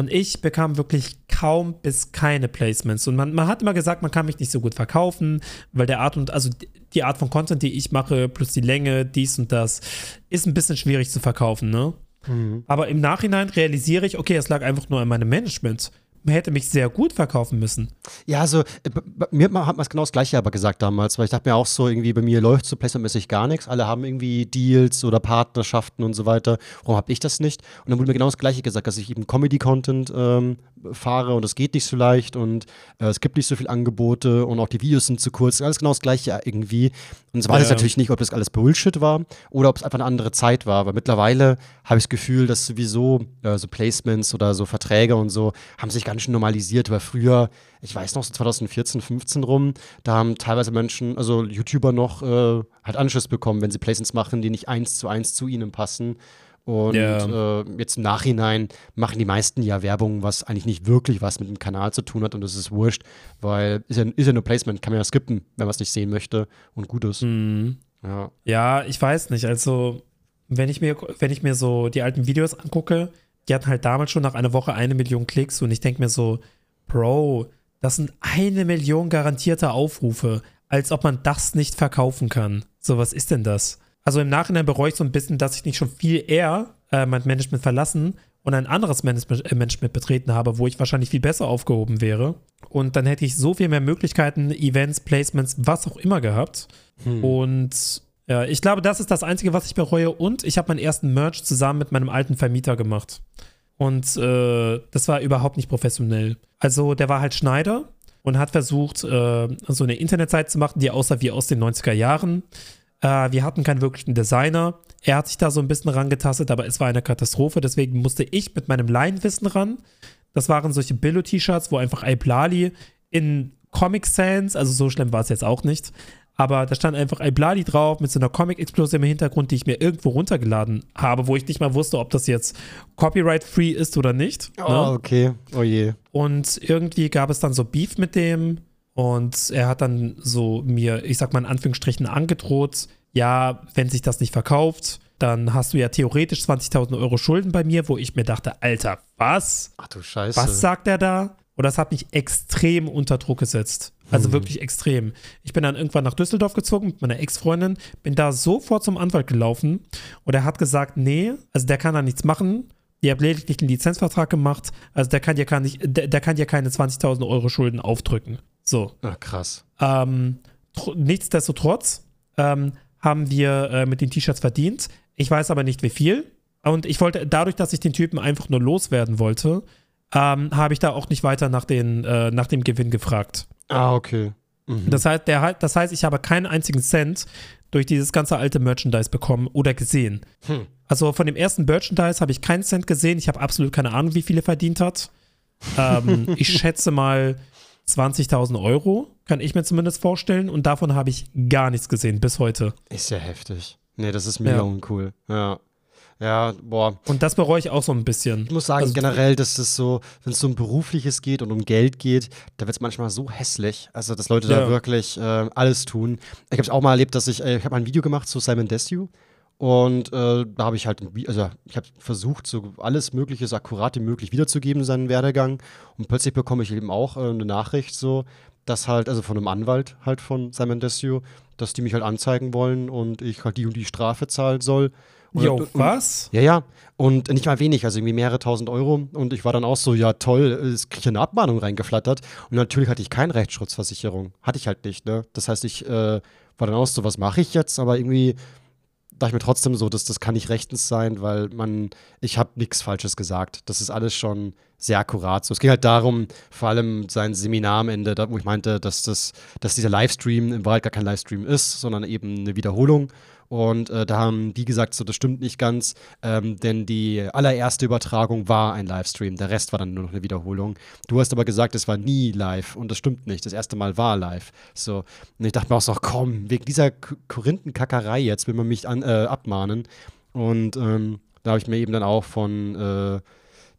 Und ich bekam wirklich kaum bis keine Placements. Und man, man hat immer gesagt, man kann mich nicht so gut verkaufen, weil der Art und, also die Art von Content, die ich mache, plus die Länge, dies und das, ist ein bisschen schwierig zu verkaufen, ne? Mhm. Aber im Nachhinein realisiere ich, okay, es lag einfach nur an meinem Management. Man hätte mich sehr gut verkaufen müssen. Ja, also äh, mir hat man es genau das Gleiche aber gesagt damals, weil ich dachte mir auch so, irgendwie bei mir läuft so placementmäßig gar nichts. Alle haben irgendwie Deals oder Partnerschaften und so weiter. Warum habe ich das nicht? Und dann wurde mir genau das Gleiche gesagt, dass ich eben Comedy-Content ähm, fahre und es geht nicht so leicht und äh, es gibt nicht so viele Angebote und auch die Videos sind zu kurz. Alles genau das Gleiche irgendwie. Und es weiß Ja. jetzt natürlich nicht, ob das alles Bullshit war oder ob es einfach eine andere Zeit war. Aber mittlerweile habe ich das Gefühl, dass sowieso äh, so Placements oder so Verträge und so haben sich ganz schön normalisiert. Weil früher, ich weiß noch, so 2014, 15 rum, da haben teilweise Menschen, also YouTuber noch äh, halt Anschluss bekommen, wenn sie Placements machen, die nicht eins zu eins zu ihnen passen. Und Ja. äh, jetzt im Nachhinein machen die meisten ja Werbung, was eigentlich nicht wirklich was mit dem Kanal zu tun hat und das ist wurscht, weil ist ja, ist ja nur Placement, kann man ja skippen, wenn man es nicht sehen möchte und gut ist. Mhm. Ja. Ja, ich weiß nicht. Also, wenn ich mir, wenn ich mir so die alten Videos angucke, die hatten halt damals schon nach einer Woche eine Million Klicks und ich denke mir so, Bro, das sind eine Million garantierte Aufrufe, als ob man das nicht verkaufen kann. So, was ist denn das? Also im Nachhinein bereue ich so ein bisschen, dass ich nicht schon viel eher äh, mein Management verlassen und ein anderes Management, äh, Management betreten habe, wo ich wahrscheinlich viel besser aufgehoben wäre. Und dann hätte ich so viel mehr Möglichkeiten, Events, Placements, was auch immer gehabt. Und ja, ich glaube, das ist das Einzige, was ich bereue. Und ich habe meinen ersten Merch zusammen mit meinem alten Vermieter gemacht. Und äh, das war überhaupt nicht professionell. Also der war halt Schneider und hat versucht, äh, so eine Internetseite zu machen, die aussah wie aus den 90er Jahren. Äh, wir hatten keinen wirklichen Designer. Er hat sich da so ein bisschen rangetastet, aber es war eine Katastrophe. Deswegen musste ich mit meinem Laienwissen ran. Das waren solche Billo-T-Shirts, wo einfach Iblali in Comic Sans, also so schlimm war es jetzt auch nicht, aber da stand einfach Iblali drauf mit so einer Comic-Explosion im Hintergrund, die ich mir irgendwo runtergeladen habe, wo ich nicht mal wusste, ob das jetzt copyright-free ist oder nicht. Oh, ne? okay. Oh je. Und irgendwie gab es dann so Beef mit dem und er hat dann so mir, ich sag mal in Anführungsstrichen, angedroht, ja, wenn sich das nicht verkauft, dann hast du ja theoretisch 20.000 Euro Schulden bei mir, wo ich mir dachte, Alter, was? Ach du Scheiße. Was sagt er da? Und das hat mich extrem unter Druck gesetzt. Also hm. wirklich extrem. Ich bin dann irgendwann nach Düsseldorf gezogen mit meiner Ex-Freundin, bin da sofort zum Anwalt gelaufen und er hat gesagt, nee, also der kann da nichts machen. Ihr habt lediglich einen Lizenzvertrag gemacht, also der kann dir, kann nicht, der, der kann dir keine 20.000 Euro Schulden aufdrücken. So. Ach, krass. Ähm, nichtsdestotrotz ähm, haben wir äh, mit den T-Shirts verdient. Ich weiß aber nicht, wie viel. Und ich wollte, dadurch, dass ich den Typen einfach nur loswerden wollte, ähm, habe ich da auch nicht weiter nach, den, äh, nach dem Gewinn gefragt. Ah, okay. Mhm. Das, heißt, der, das heißt, ich habe keinen einzigen Cent durch dieses ganze alte Merchandise bekommen oder gesehen. Hm. Also von dem ersten Merchandise habe ich keinen Cent gesehen. Ich habe absolut keine Ahnung, wie viel er verdient hat. Ähm, [LAUGHS] ich schätze mal 20.000 Euro, kann ich mir zumindest vorstellen. Und davon habe ich gar nichts gesehen bis heute. Ist ja heftig. Nee, das ist mega ja. uncool. Ja. Ja, boah. Und das bereue ich auch so ein bisschen. Ich muss sagen, also, generell, dass das so, wenn es so um Berufliches geht und um Geld geht, da wird es manchmal so hässlich. Also, dass Leute ja. da wirklich äh, alles tun. Ich habe es auch mal erlebt, dass ich, äh, ich habe ein Video gemacht zu Simon Desue. Und äh, da habe ich halt, also ich habe versucht, so alles Mögliche, so akkurat wie möglich wiederzugeben, seinen Werdegang. Und plötzlich bekomme ich eben auch äh, eine Nachricht so, dass halt, also von einem Anwalt halt von Simon Desue, dass die mich halt anzeigen wollen und ich halt die und die Strafe zahlen soll. Jo, was? Ja, ja. Und nicht mal wenig, also irgendwie mehrere tausend Euro. Und ich war dann auch so, ja toll, es kriege eine Abmahnung reingeflattert. Und natürlich hatte ich keine Rechtsschutzversicherung. Hatte ich halt nicht, ne? Das heißt, ich äh, war dann auch so, was mache ich jetzt? Aber irgendwie dachte ich mir trotzdem so, dass das kann nicht rechtens sein, weil man, ich habe nichts Falsches gesagt. Das ist alles schon sehr akkurat. So, es ging halt darum, vor allem sein Seminar am Ende, da, wo ich meinte, dass das, dass dieser Livestream in Wahrheit gar kein Livestream ist, sondern eben eine Wiederholung. Und äh, da haben die gesagt, so, das stimmt nicht ganz, ähm, denn die allererste Übertragung war ein Livestream, der Rest war dann nur noch eine Wiederholung. Du hast aber gesagt, es war nie live und das stimmt nicht. Das erste Mal war live. So, und ich dachte mir auch so, komm, wegen dieser Korinthenkackerei jetzt will man mich an, äh, abmahnen. Und ähm, da habe ich mir eben dann auch von äh,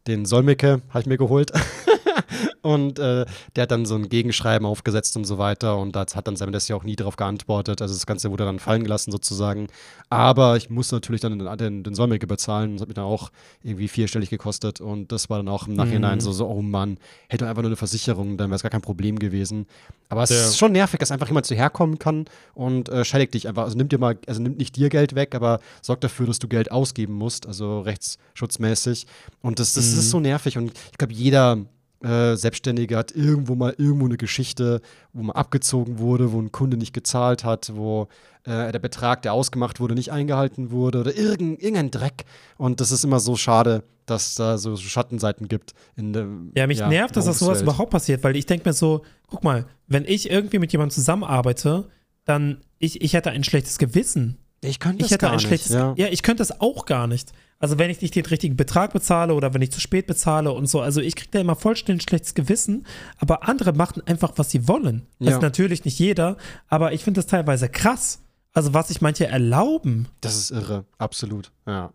den Solmecke, habe ich mir geholt. [LAUGHS] [LAUGHS] Und äh, der hat dann so ein Gegenschreiben aufgesetzt und so weiter. Und da hat dann Simon ja auch nie darauf geantwortet. Also das Ganze wurde dann fallen gelassen sozusagen. Aber ich musste natürlich dann den, den, den Säumige bezahlen. Das hat mich dann auch irgendwie vierstellig gekostet. Und das war dann auch im Nachhinein mhm. so, so, oh Mann, hätte einfach nur eine Versicherung, dann wäre es gar kein Problem gewesen. Aber es ja. ist schon nervig, dass einfach jemand zu herkommen kann und äh, schädigt dich einfach. Also nimmt dir mal, also nimmt nicht dir Geld weg, aber sorgt dafür, dass du Geld ausgeben musst, also rechtsschutzmäßig. Und das, das mhm. ist so nervig. Und ich glaube, jeder äh, Selbstständige hat irgendwo mal irgendwo eine Geschichte, wo man abgezogen wurde, wo ein Kunde nicht gezahlt hat, wo äh, der Betrag, der ausgemacht wurde, nicht eingehalten wurde oder irgend, irgendein Dreck. Und das ist immer so schade, dass da so Schattenseiten gibt. In der, ja, mich ja, nervt, dass das sowas überhaupt passiert, weil ich denke mir so, guck mal, wenn ich irgendwie mit jemandem zusammenarbeite, dann ich, ich hätte ein schlechtes Gewissen. Ich könnte das ich hätte gar ein schlechtes, nicht. Ja. ja, ich könnte das auch gar nicht. Also wenn ich nicht den richtigen Betrag bezahle oder wenn ich zu spät bezahle und so. Also ich kriege da immer vollständig schlechtes Gewissen, aber andere machen einfach, was sie wollen. Ja. Also natürlich nicht jeder, aber ich finde das teilweise krass. Also was sich manche erlauben. Das ist irre, absolut, ja.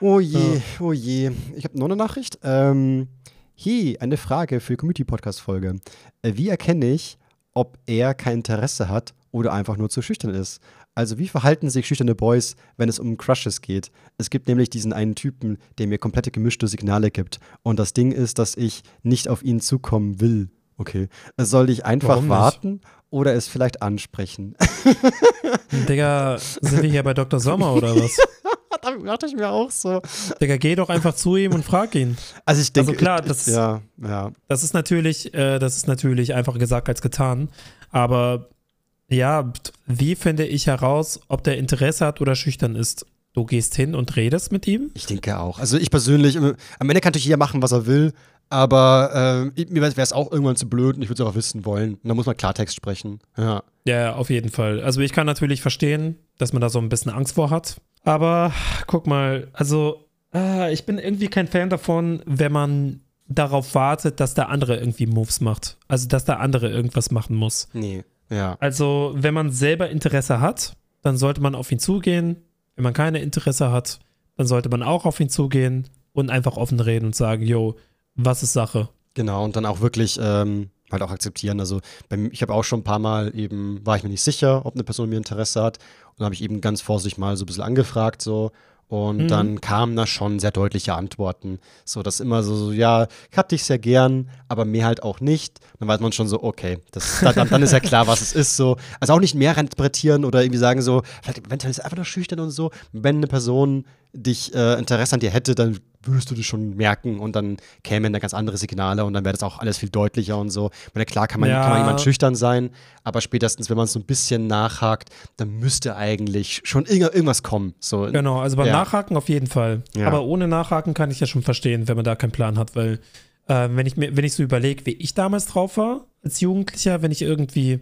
Oh je, ja. oh je. Ich habe noch eine Nachricht. Ähm, hey, eine Frage für die Community-Podcast-Folge. Äh, wie erkenne ich, ob er kein Interesse hat oder einfach nur zu schüchtern ist? Also wie verhalten sich schüchterne Boys, wenn es um Crushes geht? Es gibt nämlich diesen einen Typen, der mir komplette gemischte Signale gibt. Und das Ding ist, dass ich nicht auf ihn zukommen will. Okay. Soll ich einfach warten oder es vielleicht ansprechen? [LAUGHS] Digga, sind wir hier bei Dr. Sommer oder was? [LAUGHS] da dachte ich mir auch so. Digga, geh doch einfach zu ihm und frag ihn. Also ich denke, also klar, das, ja, ja. das ist natürlich, äh, das ist natürlich einfacher gesagt als getan. Aber ja, wie finde ich heraus, ob der Interesse hat oder schüchtern ist? Du gehst hin und redest mit ihm? Ich denke auch. Also ich persönlich, am Ende kann natürlich jeder machen, was er will, Aber äh, mir wäre es auch irgendwann zu blöd und ich würde es auch wissen wollen. Und da muss man Klartext sprechen. Ja. Ja, auf jeden Fall. Also ich kann natürlich verstehen, dass man da so ein bisschen Angst vor hat. Aber guck mal, also äh, ich bin irgendwie kein Fan davon, wenn man darauf wartet, dass der andere irgendwie Moves macht. Also dass der andere irgendwas machen muss. Nee. Ja. Also wenn man selber Interesse hat, dann sollte man auf ihn zugehen. Wenn man keine Interesse hat, dann sollte man auch auf ihn zugehen und einfach offen reden und sagen, yo, was ist Sache? Genau, und dann auch wirklich ähm, halt auch akzeptieren. Also bei, ich habe auch schon ein paar Mal eben, war ich mir nicht sicher, ob eine Person mir Interesse hat. Und habe ich eben ganz vorsichtig mal so ein bisschen angefragt, so, und mhm. dann kamen da schon sehr deutliche Antworten. So, das immer so, so, ja, ich hatte dich sehr gern, aber mehr halt auch nicht. Dann weiß man schon so, okay, das, dann, dann ist ja klar, was es ist. So. Also auch nicht mehr interpretieren oder irgendwie sagen so, vielleicht eventuell ist es einfach nur schüchtern und so. Wenn eine Person dich äh, Interesse an dir hätte, dann würdest du das schon merken und dann kämen da ganz andere Signale und dann wäre das auch alles viel deutlicher und so. Meine, klar kann man, ja. kann man jemand schüchtern sein, aber spätestens, wenn man so ein bisschen nachhakt, dann müsste eigentlich schon irgendwas kommen. So, genau, also beim ja. Nachhaken auf jeden Fall. Ja. Aber ohne Nachhaken kann ich ja schon verstehen, wenn man da keinen Plan hat, weil äh, wenn, ich mir, wenn ich so überlege, wie ich damals drauf war, als Jugendlicher, wenn ich irgendwie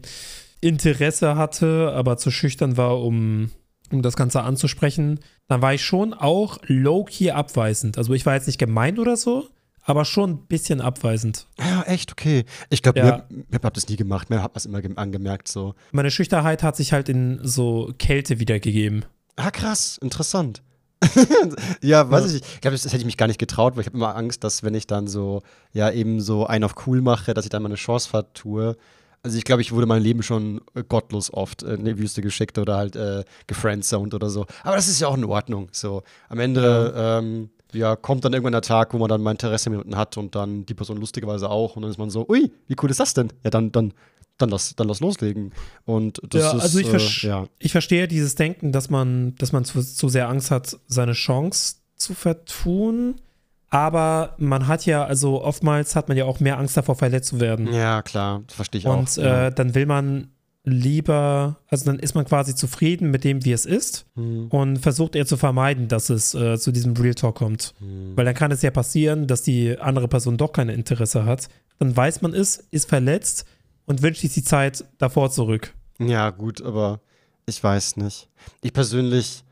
Interesse hatte, aber zu schüchtern war, um um das Ganze anzusprechen, dann war ich schon auch low-key abweisend. Also ich war jetzt nicht gemeint oder so, aber schon ein bisschen abweisend. Ja, echt, okay. Ich glaube, ja. ich habe das nie gemacht, mir hat man es immer angemerkt so. Meine Schüchternheit hat sich halt in so Kälte wiedergegeben. Ah, krass, interessant. [LAUGHS] ja, weiß ja. ich. Ich glaube, das, das, hätte ich mich gar nicht getraut, weil ich habe immer Angst, dass wenn ich dann so, ja, eben so einen auf cool mache, dass ich dann meine Chance vertue. Also ich glaube, ich wurde mein Leben schon äh, gottlos oft in die Wüste geschickt oder halt äh, gefriendzoned oder so. Aber das ist ja auch in Ordnung. So, am Ende ja. Ähm, ja, kommt dann irgendwann der Tag, wo man dann mal Interesse Minuten hat und dann die Person lustigerweise auch. Und dann ist man so, ui, wie cool ist das denn? Ja, dann, dann, dann lass, dann lass loslegen. Und das ja, ist, also ich, äh, ja. ich verstehe dieses Denken, dass man, dass man zu, zu sehr Angst hat, seine Chance zu vertun. Aber man hat ja, also oftmals hat man ja auch mehr Angst davor, verletzt zu werden. Ja, klar, das verstehe ich Und, auch. Und äh, dann will man lieber, also dann ist man quasi zufrieden mit dem, wie es ist hm. und versucht eher zu vermeiden, dass es äh, zu diesem Real Talk kommt. Hm. Weil dann kann es ja passieren, dass die andere Person doch kein Interesse hat. Dann weiß man es, ist verletzt und wünscht sich die Zeit davor zurück. Ja, gut, aber ich weiß nicht. Ich persönlich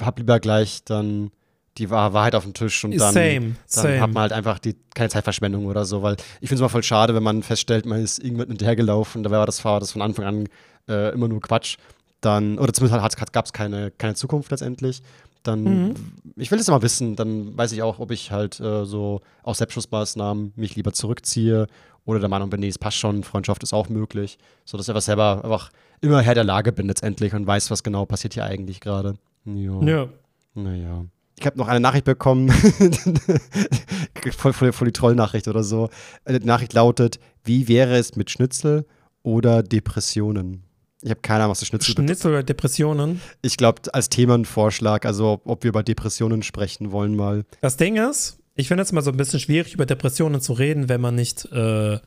habe lieber gleich dann die Wahrheit auf dem Tisch und dann, same, dann same. hat man halt einfach die, keine Zeitverschwendung oder so, weil ich finde es immer voll schade, wenn man feststellt, man ist irgendwann hinterhergelaufen, da war das, war das von Anfang an äh, immer nur Quatsch, dann, oder zumindest halt, gab es keine, keine Zukunft letztendlich, dann, mhm. ich will es immer wissen, dann weiß ich auch, ob ich halt äh, so aus Selbstschutzmaßnahmen mich lieber zurückziehe oder der Meinung bin, nee, es passt schon, Freundschaft ist auch möglich, sodass ich einfach selber einfach immer Herr der Lage bin letztendlich und weiß, was genau passiert hier eigentlich gerade. Ja. Naja. Ich habe noch eine Nachricht bekommen, [LAUGHS] voll, voll, voll die Trollnachricht oder so. Die Nachricht lautet: Wie wäre es mit Schnitzel oder Depressionen? Ich habe keine Ahnung, was das Schnitzel Schnitzel oder Depressionen? Ich glaube, als Themenvorschlag, also ob wir über Depressionen sprechen wollen mal. Das Ding ist, ich finde es mal so ein bisschen schwierig, über Depressionen zu reden, wenn man nicht, äh,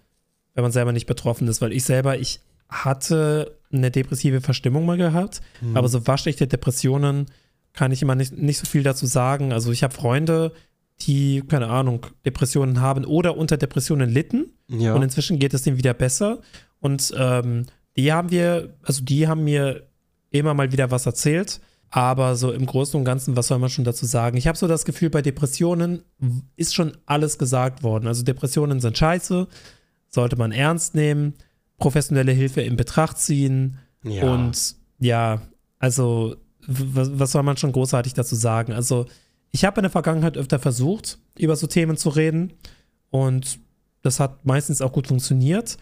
wenn man selber nicht betroffen ist, weil ich selber, ich hatte eine depressive Verstimmung mal gehabt, hm. aber so waschechte Depressionen kann ich immer nicht, nicht so viel dazu sagen. Also ich habe Freunde, die, keine Ahnung, Depressionen haben oder unter Depressionen litten. Ja. Und inzwischen geht es denen wieder besser. Und ähm, die haben wir, also die haben mir immer mal wieder was erzählt. Aber so im Großen und Ganzen, was soll man schon dazu sagen? Ich habe so das Gefühl, bei Depressionen ist schon alles gesagt worden. Also Depressionen sind scheiße, sollte man ernst nehmen, professionelle Hilfe in Betracht ziehen. Ja. Und ja, also was, was soll man schon großartig dazu sagen? Also, ich habe in der Vergangenheit öfter versucht, über so Themen zu reden und das hat meistens auch gut funktioniert,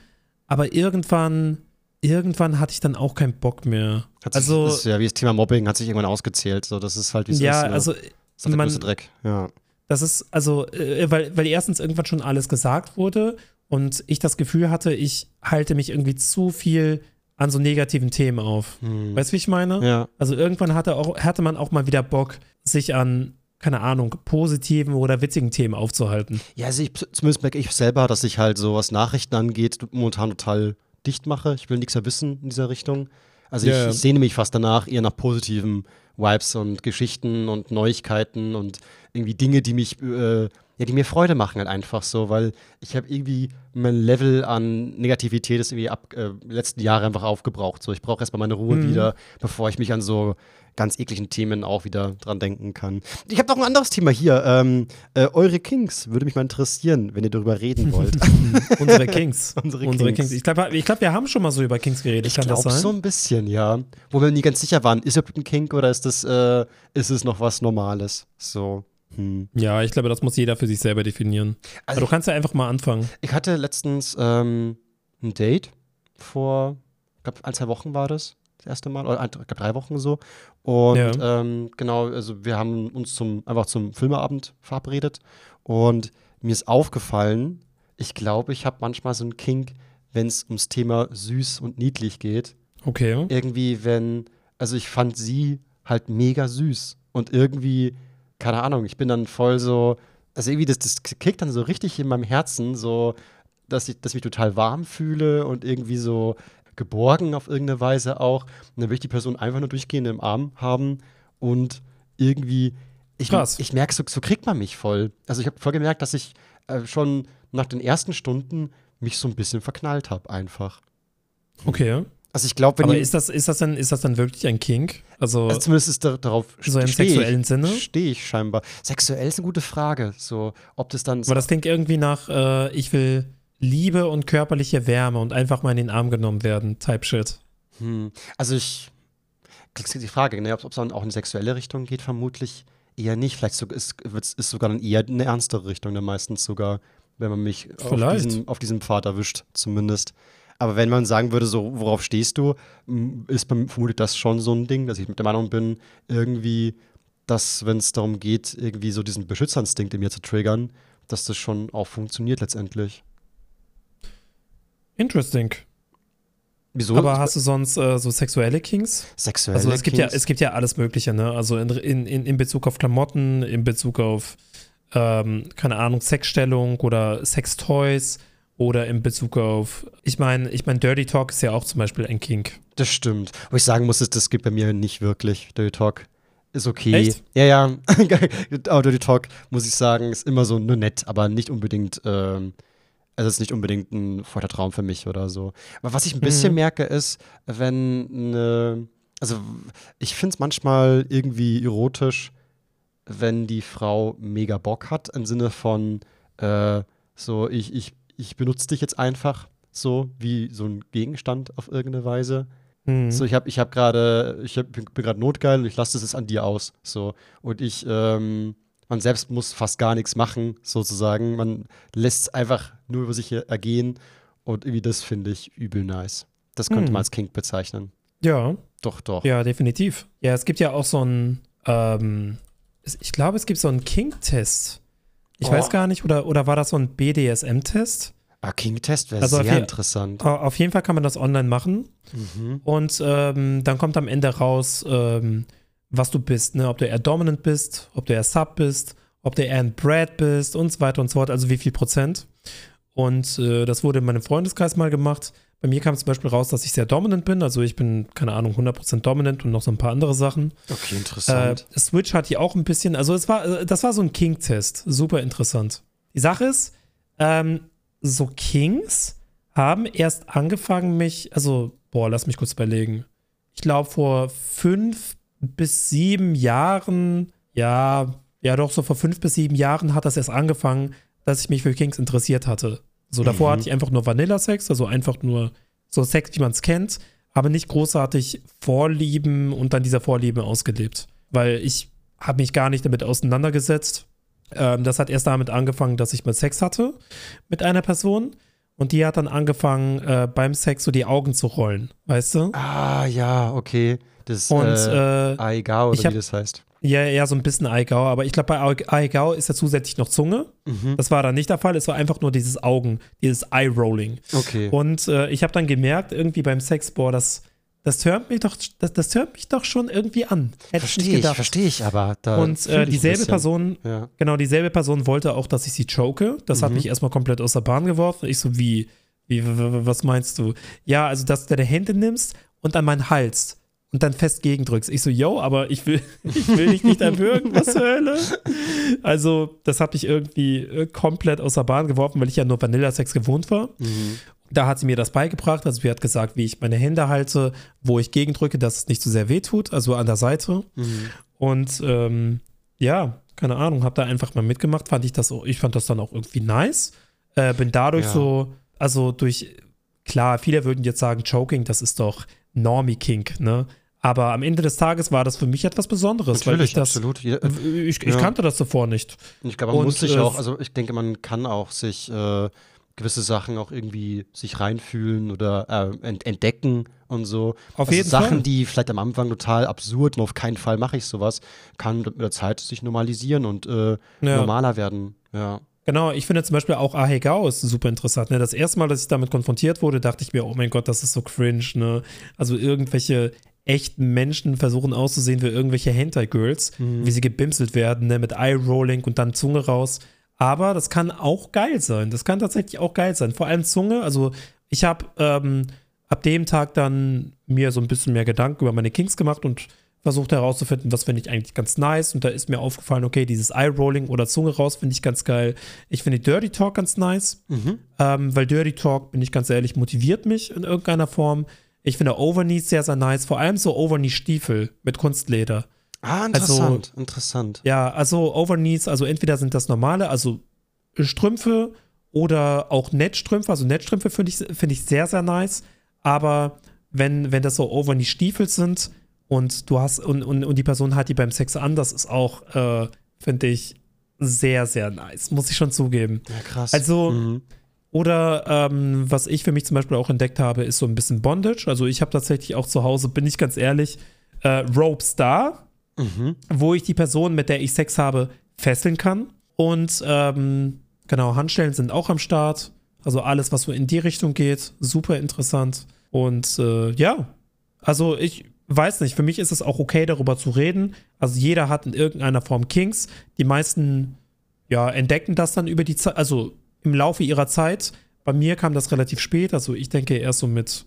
aber irgendwann, irgendwann hatte ich dann auch keinen Bock mehr. Sich, also, das ist ja wie das Thema Mobbing hat sich irgendwann ausgezählt, so das ist halt wie es ja, ist. Also, das ist der man, Dreck, ja. Das ist, also, äh, weil, weil erstens irgendwann schon alles gesagt wurde und ich das Gefühl hatte, ich halte mich irgendwie zu viel an so negativen Themen auf. Hm. Weißt du, wie ich meine? Ja. Also irgendwann hatte, auch, hatte man auch mal wieder Bock, sich an, keine Ahnung, positiven oder witzigen Themen aufzuhalten. Ja, also ich, zumindest merke ich selber, dass ich halt so was Nachrichten angeht, momentan total dicht mache. Ich will nichts mehr wissen in dieser Richtung. Also yeah. ich, ich sehne mich fast danach eher nach positiven Vibes und Geschichten und Neuigkeiten und irgendwie Dinge, die mich äh, ja, die mir Freude machen halt einfach so, weil ich habe irgendwie mein Level an Negativität ist irgendwie ab äh, letzten Jahre einfach aufgebraucht. So, ich brauche erstmal meine Ruhe Mhm. wieder, bevor ich mich an so ganz ekligen Themen auch wieder dran denken kann. Ich habe noch ein anderes Thema hier. Ähm, äh, eure Kings würde mich mal interessieren, wenn ihr darüber reden wollt. [LAUGHS] Unsere Kings. [LAUGHS] Unsere Unsere Kings. Kings. Ich glaube, ich glaub, wir haben schon mal so über Kings geredet. Ich glaube so ein bisschen, ja. Wo wir nie ganz sicher waren, ist es überhaupt ein Kink oder ist das, äh, ist es noch was Normales? So. Hm. Ja, ich glaube, das muss jeder für sich selber definieren. Also Aber du kannst ja einfach mal anfangen. Ich hatte letztens ähm, ein Date vor, ich glaube, ein, zwei Wochen war das, das erste Mal, oder ich glaube, drei Wochen so. Und Ja. ähm, genau, also wir haben uns zum, einfach zum Filmeabend verabredet und mir ist aufgefallen, ich glaube, ich habe manchmal so einen Kink, wenn es ums Thema süß und niedlich geht. Okay. Irgendwie, wenn, also ich fand sie halt mega süß und irgendwie, keine Ahnung, ich bin dann voll so, also irgendwie, das, das kickt dann so richtig in meinem Herzen, so, dass ich, dass ich mich total warm fühle und irgendwie so geborgen auf irgendeine Weise auch. Und dann will ich die Person einfach nur durchgehend im Arm haben und irgendwie, ich, Krass. ich merke, so, so kriegt man mich voll. Also ich habe voll gemerkt, dass ich äh, schon nach den ersten Stunden mich so ein bisschen verknallt habe einfach. Okay. Also ich glaube, wenn Aber ist das, ist, das denn, ist das dann wirklich ein Kink? Also, also zumindest ist da, darauf so im sexuellen ich, Sinne? Stehe ich scheinbar. Sexuell ist eine gute Frage. So, ob das dann. aber das klingt irgendwie nach, äh, ich will Liebe und körperliche Wärme und einfach mal in den Arm genommen werden, Type Shit. hm, also ich. Das ist die Frage, ne, ob es dann auch in sexuelle Richtung geht, vermutlich eher nicht. Vielleicht so, ist es sogar dann eher eine ernstere Richtung, dann meistens sogar, wenn man mich auf diesem, auf diesem Pfad erwischt, zumindest. Aber wenn man sagen würde, so, worauf stehst du, ist vermutlich das schon so ein Ding, dass ich mit der Meinung bin, irgendwie, dass, wenn es darum geht, irgendwie so diesen Beschützerinstinkt in mir zu triggern, dass das schon auch funktioniert letztendlich. Interesting. Wieso? Aber hast du sonst äh, so sexuelle Kinks? Sexuelle Also es gibt ja, Kinks? es gibt ja alles Mögliche, ne? Also in, in, in, in Bezug auf Klamotten, in Bezug auf, ähm, keine Ahnung, Sexstellung oder Sextoys oder in Bezug auf, ich meine, ich meine, Dirty Talk ist ja auch zum Beispiel ein Kink. Das stimmt. Wo ich sagen muss, ist, das gibt bei mir nicht wirklich. Dirty Talk ist okay. Echt? Ja, ja. [LAUGHS] aber Dirty Talk, muss ich sagen, ist immer so nur nett, aber nicht unbedingt, ähm, also es ist nicht unbedingt ein feuchter Traum für mich oder so. Aber was ich ein bisschen Mhm. merke, ist, wenn eine, also ich finde es manchmal irgendwie erotisch, wenn die Frau mega Bock hat, im Sinne von, äh, so, ich, ich, ich benutze dich jetzt einfach so, wie so ein Gegenstand auf irgendeine Weise. Mhm. So, ich habe ich hab gerade, ich hab, bin gerade notgeil und ich lasse das jetzt an dir aus. So. Und ich, ähm, man selbst muss fast gar nichts machen, sozusagen. Man lässt es einfach nur über sich ergehen. Und irgendwie das finde ich übel nice. Das könnte Hm. man als Kink bezeichnen. Ja, Doch, doch. ja, definitiv. Ja, es gibt ja auch so einen, ähm, ich glaube, es gibt so einen Kink-Test. Ich Oh. weiß gar nicht, oder, oder war das so ein BDSM-Test? Ah, King-Test wäre Also sehr interessant. Auf jeden Fall kann man das online machen. Mhm. Und ähm, dann kommt am Ende raus, ähm, was du bist, ne? Ob du eher dominant bist, ob du eher Sub bist, ob du eher ein Brad bist und so weiter und so fort, also wie viel Prozent. Und äh, das wurde in meinem Freundeskreis mal gemacht. Bei mir kam zum Beispiel raus, dass ich sehr dominant bin. Also ich bin, keine Ahnung, 100% dominant und noch so ein paar andere Sachen. Okay, Äh, interessant. Switch hat hier auch ein bisschen, also es war, äh, das war so ein King-Test. Super interessant. Die Sache ist, ähm, so Kings haben erst angefangen, mich, also, boah, lass mich kurz überlegen. Ich glaube, vor fünf bis sieben Jahren, ja, ja, doch, so vor fünf bis sieben Jahren hat das erst angefangen, dass ich mich für Kings interessiert hatte. So, davor Mhm. hatte ich einfach nur Vanilla-Sex, also einfach nur so Sex, wie man es kennt, aber nicht großartig Vorlieben und dann dieser Vorlieben ausgelebt. Weil ich habe mich gar nicht damit auseinandergesetzt. Ähm, das hat erst damit angefangen, dass ich mal Sex hatte mit einer Person. Und die hat dann angefangen, äh, beim Sex so die Augen zu rollen, weißt du? ah, ja, okay. Das Und äh, äh, Aigao, oder hab- wie das heißt. ja, ja, so ein bisschen Aigau, aber ich glaube, bei Aig- Aigau ist ja zusätzlich noch Zunge. Mhm. Das war da nicht der Fall. Es war einfach nur dieses Augen, dieses Eye-Rolling. Okay. Und äh, ich habe dann gemerkt, irgendwie beim Sex, boah, das, das hört mich doch, das, das hört mich doch schon irgendwie an. Hätte Verstehe ich, verstehe ich, aber. Und äh, dieselbe. Person, Ja. genau, dieselbe Person wollte auch, dass ich sie choke. Das hat Mhm. mich erstmal komplett aus der Bahn geworfen. Ich so, wie, wie, was meinst du? Ja, also, dass du deine Hände nimmst und an meinen Hals und dann fest gegendrückst. Ich so, yo, aber ich will, [LAUGHS] ich will dich nicht erwürgen, was zur Hölle? Also, das hat mich irgendwie äh, komplett aus der Bahn geworfen, weil ich ja nur Vanilla-Sex gewohnt war. Mhm. Da hat sie mir das beigebracht. Also, sie hat gesagt, wie ich meine Hände halte, wo ich gegendrücke, dass es nicht zu sehr weh tut, also an der Seite. Mhm. Und ähm, ja, keine Ahnung, habe da einfach mal mitgemacht. Fand ich das, auch, ich fand das dann auch irgendwie nice. Äh, bin dadurch Ja. so, also durch, klar, viele würden jetzt sagen, Choking, das ist doch Normie-Kink, ne? Aber am Ende des Tages war das für mich etwas Besonderes, weil Natürlich, ich das, absolut. Jeder- ich, ich Ja. kannte das davor nicht. Ich glaube, man Und, muss sich äh, auch, also ich denke, man kann auch sich äh, gewisse Sachen auch irgendwie sich reinfühlen oder äh, ent entdecken und so. Auf also jeden Sachen, Fall. die vielleicht am Anfang total absurd und auf keinen Fall mache ich sowas, kann mit der Zeit sich normalisieren und äh, Ja. normaler werden. Ja. Genau, ich finde zum Beispiel auch Ahegao ist super interessant. Ne? Das erste Mal, dass ich damit konfrontiert wurde, dachte ich mir, oh mein Gott, das ist so cringe. Ne? Also irgendwelche echten Menschen versuchen auszusehen wie irgendwelche Hentai-Girls, wie sie gebimselt werden, ne? mit Eye-Rolling und dann Zunge raus. Aber das kann auch geil sein. Das kann tatsächlich auch geil sein. Vor allem Zunge. Also ich habe ähm, ab dem Tag dann mir so ein bisschen mehr Gedanken über meine Kinks gemacht und versucht herauszufinden, was finde ich eigentlich ganz nice. Und da ist mir aufgefallen, okay, dieses Eye-Rolling oder Zunge raus finde ich ganz geil. Ich finde Dirty Talk ganz nice, Mhm. ähm, weil Dirty Talk, bin ich ganz ehrlich, motiviert mich in irgendeiner Form. Ich finde Overknees sehr, sehr nice. Vor allem so Overknee-Stiefel mit Kunstleder. Ah, Also- interessant, interessant. Ja, also Overknees, also entweder sind das normale, also Strümpfe oder auch Netzstrümpfe. Also Netzstrümpfe finde ich, finde ich sehr, sehr nice. Aber wenn, wenn das so Overknee-Stiefel sind und du hast und, und, und die Person hat die beim Sex an, das ist auch, äh, finde ich, sehr, sehr nice. Muss ich schon zugeben. Ja, krass. Also- mhm. Oder ähm, was ich für mich zum Beispiel auch entdeckt habe, ist so ein bisschen Bondage. Also ich habe tatsächlich auch zu Hause, bin ich ganz ehrlich, äh, Rope Star, Mhm. wo ich die Person, mit der ich Sex habe, fesseln kann. Und ähm, genau, Handstellen sind auch am Start. Also alles, was so in die Richtung geht, super interessant. Und äh, ja, also ich weiß nicht, für mich ist es auch okay, darüber zu reden. Also jeder hat in irgendeiner Form Kings. Die meisten ja, entdecken das dann über die Zeit, also im Laufe ihrer Zeit. Bei mir kam das relativ spät, also ich denke erst so mit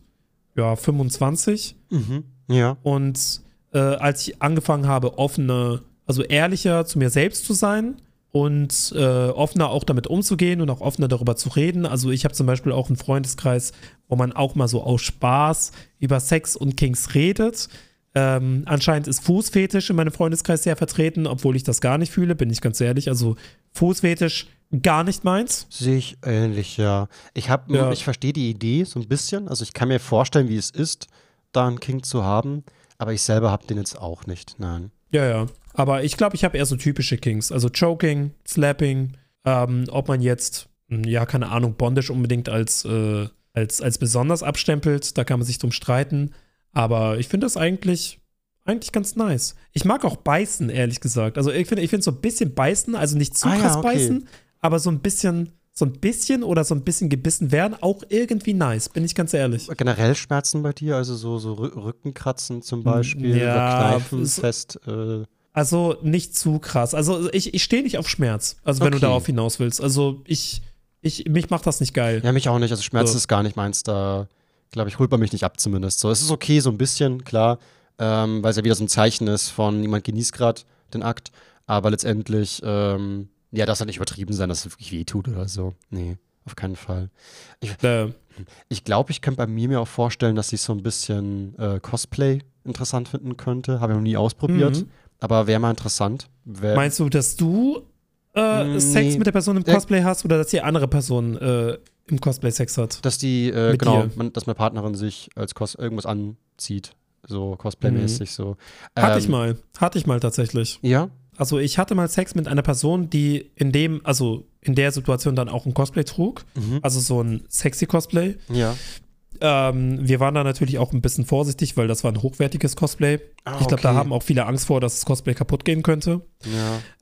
ja, 25. Mhm. Ja. Und äh, als ich angefangen habe, offener, also ehrlicher zu mir selbst zu sein und äh, offener auch damit umzugehen und auch offener darüber zu reden. Also ich habe zum Beispiel auch einen Freundeskreis, wo man auch mal so aus Spaß über Sex und Kings redet. Ähm, anscheinend ist Fußfetisch in meinem Freundeskreis sehr vertreten, obwohl ich das gar nicht fühle, bin ich ganz ehrlich. Also Fußfetisch gar nicht meins. Sehe ich ähnlich, ja. Ich habe, Ja. ich verstehe die Idee so ein bisschen. Also ich kann mir vorstellen, wie es ist, da einen King zu haben, aber ich selber habe den jetzt auch nicht. Nein. Ja, ja. Aber ich glaube, ich habe eher so typische Kings. Also Choking, Slapping, ähm, ob man jetzt, mh, ja, keine Ahnung, Bondage unbedingt als, äh, als, als besonders abstempelt, da kann man sich drum streiten. Aber ich finde das eigentlich, eigentlich ganz nice. Ich mag auch beißen, ehrlich gesagt. Also ich finde, ich finde so ein bisschen beißen, also nicht zu Ah ja, krass okay. beißen, aber so ein bisschen, so ein bisschen oder so ein bisschen gebissen werden, auch irgendwie nice, bin ich ganz ehrlich. Generell Schmerzen bei dir, also so, so Rü- Rückenkratzen zum Beispiel, ja, Kneifen es- fest. Äh, Also nicht zu krass. Also ich, ich stehe nicht auf Schmerz, also wenn du Okay. darauf hinaus willst. Also ich, ich, mich macht das nicht geil. ja, mich auch nicht. Also Schmerzen So. ist gar nicht meins. Da, glaube ich, holt man mich nicht ab zumindest. So, es ist okay, so ein bisschen, klar, ähm, weil es ja wieder so ein Zeichen ist von, jemand genießt gerade den Akt, aber letztendlich, ähm, ja, das soll nicht übertrieben sein, dass es wirklich weh tut oder so. Nee, auf keinen Fall. Äh, Ich glaube, ich könnte bei mir mir auch vorstellen, dass ich so ein bisschen äh, Cosplay interessant finden könnte. Habe ich noch nie ausprobiert, Mhm. aber wäre mal interessant. Wär, meinst du, dass du äh, Mm, Sex nee. mit der Person im Äh, Cosplay hast oder dass die andere Person äh, im Cosplay Sex hat? dass die, äh, genau, man, dass meine Partnerin sich als Cos irgendwas anzieht, so Cosplay-mäßig so. Mhm. Hatte Ähm, ich mal. Hatte ich mal tatsächlich. Ja? Also ich hatte mal Sex mit einer Person, die in dem, also in der Situation dann auch ein Cosplay trug. Mhm. Also so ein sexy Cosplay. Ja. Ähm, wir waren da natürlich auch ein bisschen vorsichtig, weil das war ein hochwertiges Cosplay. Ah, ich glaube, da haben auch viele Angst vor, dass das Cosplay kaputt gehen könnte.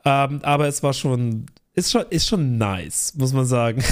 Ja. Ähm, aber es war schon, ist schon, ist schon nice, muss man sagen.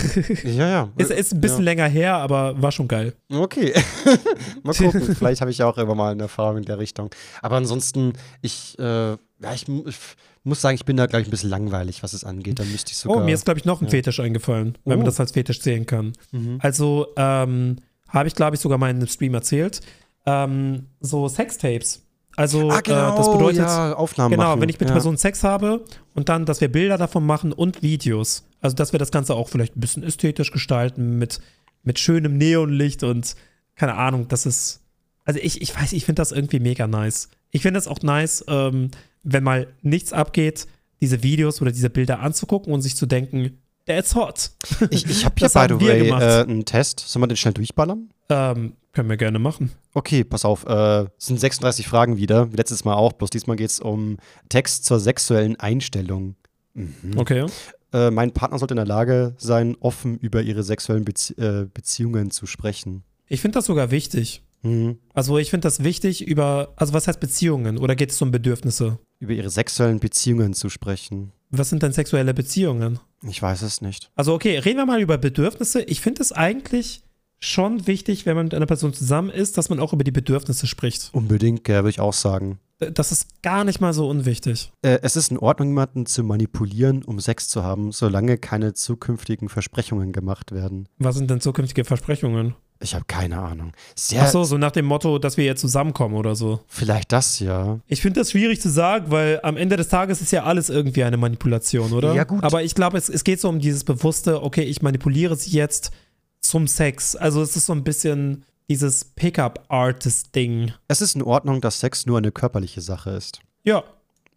Ja, ja. [LAUGHS] ist, ist ein bisschen länger her, aber war schon geil. Okay. [LAUGHS] mal gucken. [LAUGHS] Vielleicht habe ich ja auch irgendwann mal eine Erfahrung in der Richtung. Aber ansonsten, ich, äh, ja, ich, ich muss sagen, ich bin da, glaube ich, ein bisschen langweilig, was es angeht. Da müsste ich sogar. oh, mir ist, glaube ich, noch ein ja. Fetisch eingefallen, wenn Oh. man das als Fetisch zählen kann. Mhm. Also, ähm, habe ich, glaube ich, sogar mal in einem Stream erzählt. ähm, so Sextapes. Also ah, genau, äh, das bedeutet, ja, Aufnahmen genau, machen. wenn ich mit ja. der Person Sex habe und dann, dass wir Bilder davon machen und Videos. Also dass wir das Ganze auch vielleicht ein bisschen ästhetisch gestalten mit, mit schönem Neonlicht und keine Ahnung, das ist. Also ich, ich weiß, ich finde das irgendwie mega nice. Ich finde es auch nice, ähm, wenn mal nichts abgeht, diese Videos oder diese Bilder anzugucken und sich zu denken, that's hot. Ich, ich [LAUGHS] habe hier, by the way, äh, einen Test. Sollen wir den schnell durchballern? Ähm, können wir gerne machen. Okay, pass auf. Äh, es sind 36 Fragen wieder, wie letztes Mal auch. Bloß diesmal geht es um Text zur sexuellen Einstellung. Mhm. Okay. Äh, mein Partner sollte in der Lage sein, offen über ihre sexuellen Bezie äh, Beziehungen zu sprechen. Ich finde das sogar wichtig. Mhm. Also ich finde das wichtig über, also was heißt Beziehungen oder geht es um Bedürfnisse? Über ihre sexuellen Beziehungen zu sprechen. Was sind denn sexuelle Beziehungen? Ich weiß es nicht. Also okay, reden wir mal über Bedürfnisse. Ich finde es eigentlich schon wichtig, wenn man mit einer Person zusammen ist, dass man auch über die Bedürfnisse spricht. Unbedingt, äh, würde ich auch sagen. Das ist gar nicht mal so unwichtig. Äh, es ist in Ordnung, jemanden zu manipulieren, um Sex zu haben, solange keine zukünftigen Versprechungen gemacht werden. Was sind denn zukünftige Versprechungen? Ich habe keine Ahnung. Sehr, Ach so, so nach dem Motto, dass wir jetzt zusammenkommen oder so. vielleicht das ja. Ich finde das schwierig zu sagen, weil am Ende des Tages ist ja alles irgendwie eine Manipulation, oder? Ja, gut. Aber ich glaube, es, es geht so um dieses bewusste, okay, ich manipuliere sie jetzt zum Sex. Also es ist so ein bisschen dieses Pickup-Artist-Ding. Es ist in Ordnung, dass Sex nur eine körperliche Sache ist. Ja,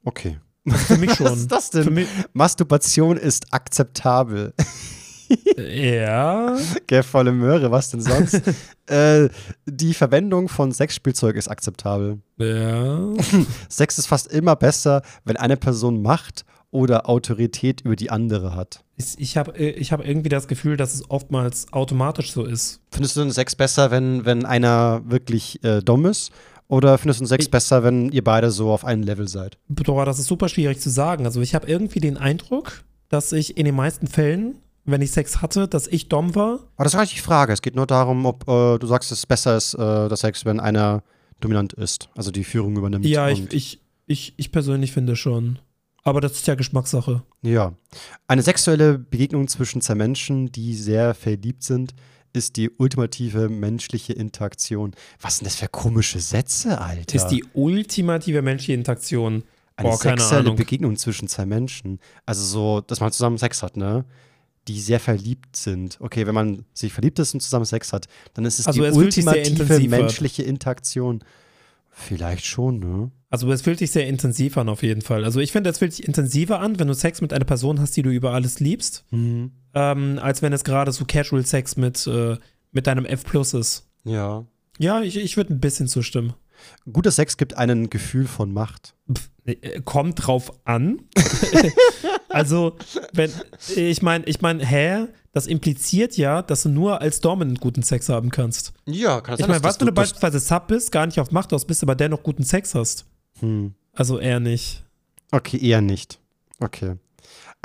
Okay. für mich [LAUGHS] schon. Was ist das denn? Für mich, Masturbation ist akzeptabel. [LAUGHS] ja. Gell, volle Möhre, was denn sonst? [LAUGHS] äh, die Verwendung von Sexspielzeug ist akzeptabel. Ja. [LAUGHS] Sex ist fast immer besser, wenn eine Person Macht oder Autorität über die andere hat. Ich, habe ich hab irgendwie das Gefühl, dass es oftmals automatisch so ist. Findest du den Sex besser, wenn, wenn einer wirklich äh, dumm ist? Oder findest du Sex Ich- besser, wenn ihr beide so auf einem Level seid? Boah, das ist super schwierig zu sagen. Also ich habe irgendwie den Eindruck, dass ich in den meisten Fällen, wenn ich Sex hatte, dass ich dumm war. Aber das ist gar nicht die Frage. Es geht nur darum, ob äh, du sagst, es besser ist, äh, der Sex, wenn einer dominant ist, also die Führung übernimmt. Ja, ich, ich, ich, ich persönlich finde schon. Aber das ist ja Geschmackssache. Ja. Eine sexuelle Begegnung zwischen zwei Menschen, die sehr verliebt sind, ist die ultimative menschliche Interaktion. Was sind das für komische Sätze, Alter? Ist die ultimative menschliche Interaktion. Eine Boah, sexuelle. Begegnung zwischen zwei Menschen. Also so, dass man zusammen Sex hat, ne? Die sehr verliebt sind. Okay, wenn man sich verliebt ist und zusammen Sex hat, dann ist es Also die es ultimative menschliche Interaktion. Vielleicht schon, ne? Also es fühlt sich sehr intensiv an auf jeden Fall. Also ich finde, es fühlt sich intensiver an, wenn du Sex mit einer Person hast, die du über alles liebst, Mhm. ähm, als wenn es gerade so Casual Sex mit, äh, mit deinem F Plus ist. Ja. Ja, ich, ich würde ein bisschen zustimmen. Guter Sex gibt ein Gefühl von Macht. Pff, äh, kommt drauf an. [LAUGHS] also, wenn, ich meine, ich meine, hä? Das impliziert ja, dass du nur als Dominant guten Sex haben kannst. Ja, kann Ich meine, was, wenn du beispielsweise Sub bist, gar nicht auf Macht aus bist, aber dennoch guten Sex hast? Hm. Also eher nicht. Okay, eher nicht. Okay.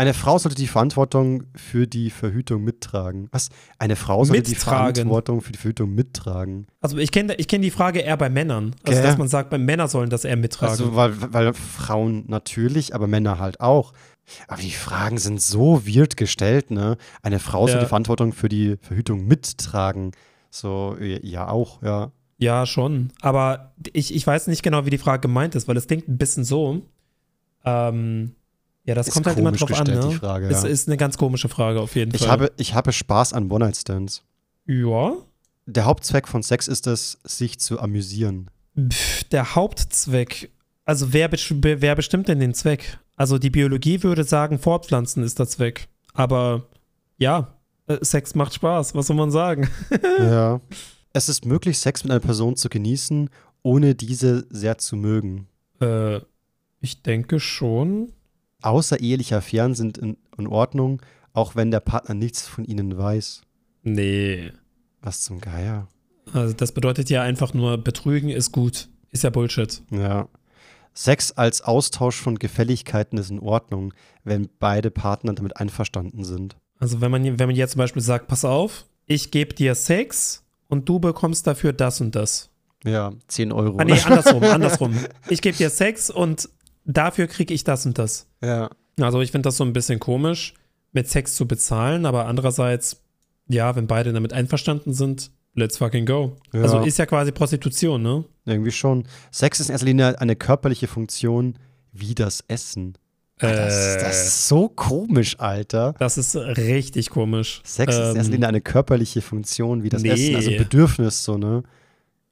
Eine Frau sollte die Verantwortung für die Verhütung mittragen. Was? Eine Frau sollte die Mittragen. Verantwortung für die Verhütung mittragen. Also ich kenne ich kenn die Frage eher bei Männern. Also, Gell? dass man sagt, bei Männern sollen das eher mittragen. Also, weil, weil Frauen natürlich, aber Männer halt auch. Aber die Fragen sind so weird gestellt, ne? Eine Frau soll Ja. die Verantwortung für die Verhütung mittragen. So, ja, auch, ja. ja, schon. Aber ich, ich weiß nicht genau, wie die Frage gemeint ist, weil es klingt ein bisschen so. Ähm, ja, das Ist kommt halt immer drauf an, ne? Frage, Es ja. ist eine ganz komische Frage auf jeden Ich Fall. habe, ich habe Spaß an One-Night-Stands. ja. Der Hauptzweck von Sex ist es, sich zu amüsieren. Pff, der Hauptzweck, also wer, wer bestimmt denn den Zweck? Also die Biologie würde sagen, Fortpflanzen ist der Zweck. Aber ja, äh, Sex macht Spaß, was soll man sagen? [LAUGHS] ja. Es ist möglich, Sex mit einer Person zu genießen, ohne diese sehr zu mögen. äh, ich denke schon. Außereheliche Affären sind in, in Ordnung, auch wenn der Partner nichts von ihnen weiß. Nee. Was zum Geier. Also das bedeutet ja einfach nur, Betrügen ist gut. Ist ja Bullshit. Ja. Sex als Austausch von Gefälligkeiten ist in Ordnung, wenn beide Partner damit einverstanden sind. Also wenn man, wenn man jetzt zum Beispiel sagt, pass auf, ich gebe dir Sex und du bekommst dafür das und das. Ja, 10 Euro. Ah nee, andersrum, andersrum. Ich gebe dir Sex und dafür kriege ich das und das. ja. Also ich finde das so ein bisschen komisch, mit Sex zu bezahlen, aber andererseits, ja, wenn beide damit einverstanden sind, let's fucking go. Ja. Also ist ja quasi Prostitution, ne? Irgendwie schon. Sex ist in erster Linie eine körperliche Funktion wie das Essen. Das, Äh. das ist so komisch, Alter. Das ist richtig komisch. Sex ist in erster Ähm, Linie eine körperliche Funktion wie das nee. Essen, also Bedürfnis, so, ne?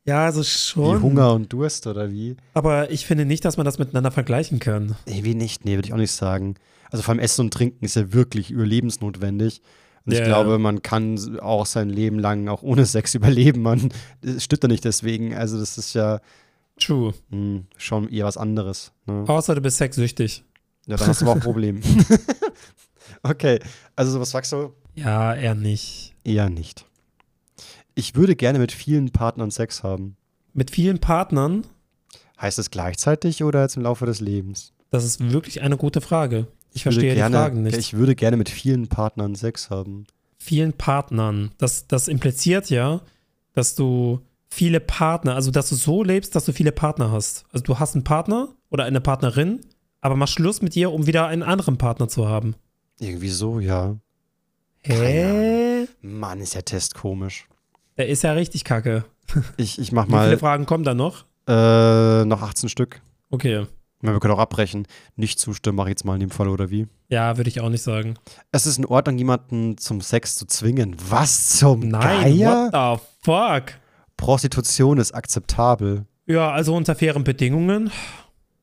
Ja, also Wie schon. Hunger und Durst oder wie? Aber ich finde nicht, dass man das miteinander vergleichen kann. Irgendwie nicht, nee, würde ich auch nicht sagen. Also vor allem Essen und Trinken ist ja wirklich überlebensnotwendig. Und ich Ja, glaube, man kann auch sein Leben lang auch ohne [LAUGHS] Sex überleben. Man stimmt ja nicht deswegen. Also das ist ja True. mh, schon eher was anderes. Ne? Außer du bist sexsüchtig. Ja, dann hast du aber auch ein Problem. [LAUGHS] [LAUGHS] okay, also was sagst du? Ja, eher nicht. Eher nicht. Ich würde gerne mit vielen Partnern Sex haben. Mit vielen Partnern, Heißt es gleichzeitig oder jetzt im Laufe des Lebens? das ist wirklich eine gute Frage. Ich würde verstehe gerne, die Fragen nicht. Ich würde gerne mit vielen Partnern Sex haben. vielen Partnern. Das, das impliziert ja, dass du viele Partner, also dass du so lebst, dass du viele Partner hast. Also du hast einen Partner oder eine Partnerin, aber machst Schluss mit ihr, um wieder einen anderen Partner zu haben. Irgendwie so, ja. Hä? Mann, ist der Test komisch. Der ist ja richtig kacke. Ich, ich mach Wie viele mal Fragen kommen da noch? äh, noch 18 Stück. Okay. Wir können auch abbrechen. Nicht zustimmen, mache ich jetzt mal in dem Fall, oder wie? Ja, würde ich auch nicht sagen. Es ist in Ordnung, jemanden zum Sex zu zwingen. Was zum Nein, Geier? what the fuck? Prostitution ist akzeptabel. Ja, also unter fairen Bedingungen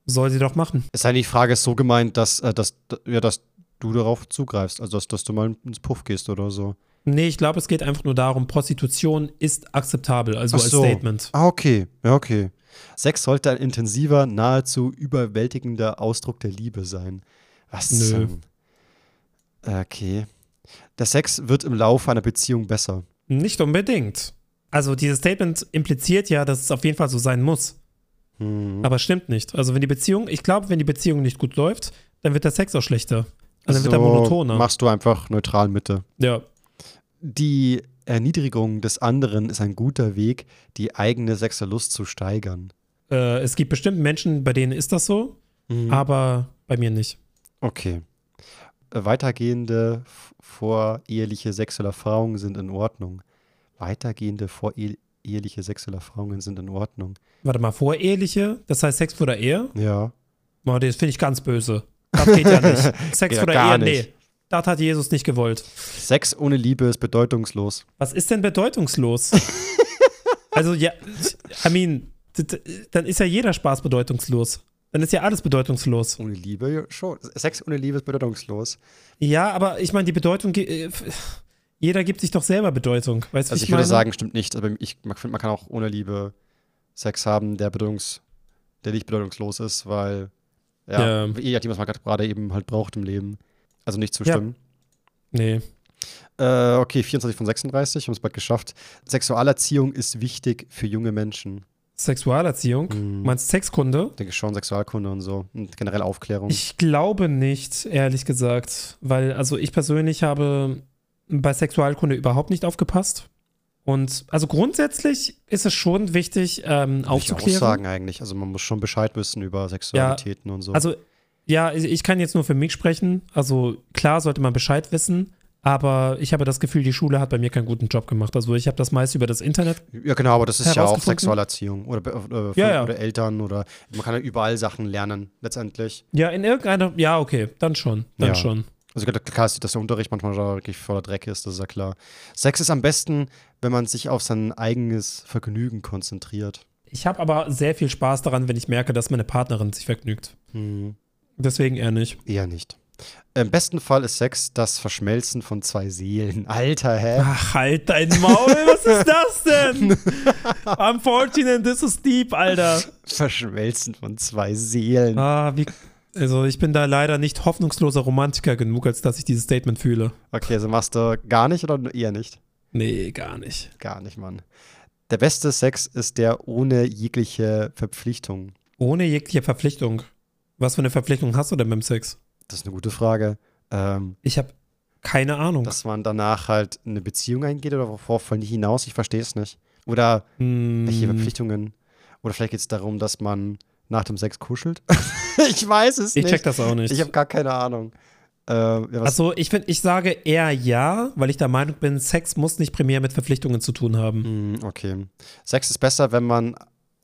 soll sie doch machen. Es sei die Frage ist so gemeint, dass, äh, dass, ja, dass du darauf zugreifst. Also, dass, dass du mal ins Puff gehst oder so. Nee, ich glaube, es geht einfach nur darum, Prostitution ist akzeptabel, also Ach als so. Statement. Ah, okay. Ja, okay. Sex sollte ein intensiver, nahezu überwältigender Ausdruck der Liebe sein. Was Nö. Okay. Der Sex wird im Laufe einer Beziehung besser. Nicht unbedingt. Also dieses Statement impliziert ja, dass es auf jeden Fall so sein muss. Hm. Aber stimmt nicht. Also wenn die Beziehung, ich glaube, wenn die Beziehung nicht gut läuft, dann wird der Sex auch schlechter. Also dann wird er monotoner. Machst du einfach neutral Mitte. Ja. Die Erniedrigung des anderen ist ein guter Weg, die eigene Sexuallust zu steigern. Äh, es gibt bestimmt Menschen, bei denen ist das so, Mhm. aber bei mir nicht. Okay. Weitergehende voreheliche sexuelle Erfahrungen sind in Ordnung. Weitergehende voreheliche sexuelle Erfahrungen sind in Ordnung. Warte mal, voreheliche, das heißt Sex vor der Ehe? Ja. Boah, das finde ich ganz böse. Das geht ja nicht. [LAUGHS] Sex Ja, vor der Ehe, nicht. nee. Das hat Jesus nicht gewollt. Sex ohne Liebe ist bedeutungslos. Was ist denn bedeutungslos? [LAUGHS] also, ja, I mean, dann ist ja jeder Spaß bedeutungslos. Dann ist ja alles bedeutungslos. Ohne Liebe, schon. Sex ohne Liebe ist bedeutungslos. Ja, aber ich meine, die Bedeutung, äh, jeder gibt sich doch selber Bedeutung. Weißt du, Also wie ich würde sagen, stimmt nicht. Aber ich finde, man kann auch ohne Liebe Sex haben, der bedeutungs, der nicht bedeutungslos ist, weil ja, Ja. nachdem, was man gerade eben halt braucht im Leben. Also nicht zustimmen. Nee. Äh, okay, 24 von 36, haben es bald geschafft. Sexualerziehung ist wichtig für junge Menschen. Sexualerziehung? Mhm. Meinst Sexkunde? Ich denke schon, Sexualkunde und so. Und generell Aufklärung. Ich glaube nicht, ehrlich gesagt. Weil, also ich persönlich habe bei Sexualkunde überhaupt nicht aufgepasst. Und also grundsätzlich ist es schon wichtig, ähm, Würde ich auch aufzuklären. sagen eigentlich. Also man muss schon Bescheid wissen über Sexualitäten und so. Also, ja, ich kann jetzt nur für mich sprechen. Also, klar sollte man Bescheid wissen, aber ich habe das Gefühl, die Schule hat bei mir keinen guten Job gemacht. Also, ich habe das meist über das Internet. ja, genau, aber das ist ja auch? Sexualerziehung. Oder, oder, Ja, ja. oder Eltern oder man kann ja überall Sachen lernen, letztendlich. Ja, in irgendeiner. Ja, okay, dann schon. Dann Ja. schon. Also klar ist, dass der Unterricht manchmal wirklich voller Dreck ist, das ist ja klar. Sex ist am besten, wenn man sich auf sein eigenes Vergnügen konzentriert. Ich habe aber sehr viel Spaß daran, wenn ich merke, dass meine Partnerin sich vergnügt. Hm. Deswegen eher nicht. Eher nicht. Im besten Fall ist Sex das Verschmelzen von zwei Seelen. [LAUGHS] Alter, hä? Ach, halt dein Maul, was ist das denn? [LAUGHS] I'm 14 and this is deep, Alter. Verschmelzen von zwei Seelen. Ah, wie. Also, ich bin da leider nicht hoffnungsloser Romantiker genug, als dass ich dieses Statement fühle. Okay, also machst du gar nicht oder eher nicht? Nee, gar nicht. Gar nicht, Mann. Der beste Sex ist der ohne jegliche Verpflichtung. Ohne jegliche Verpflichtung. Was für eine Verpflichtung hast du denn beim Sex? Das ist eine gute Frage. Ähm, Ich habe keine Ahnung. dass man danach halt eine Beziehung eingeht oder worauf die hinaus? Ich verstehe es nicht. Oder welche Hm, Verpflichtungen? Oder vielleicht geht es darum, dass man nach dem Sex kuschelt? [LAUGHS] ich weiß es ich nicht. check das auch nicht. Ich habe gar keine Ahnung. Äh, ja, Also ich finde, ich sage eher ja, weil ich der Meinung bin, Sex muss nicht primär mit Verpflichtungen zu tun haben. Hm, okay. Sex ist besser, wenn man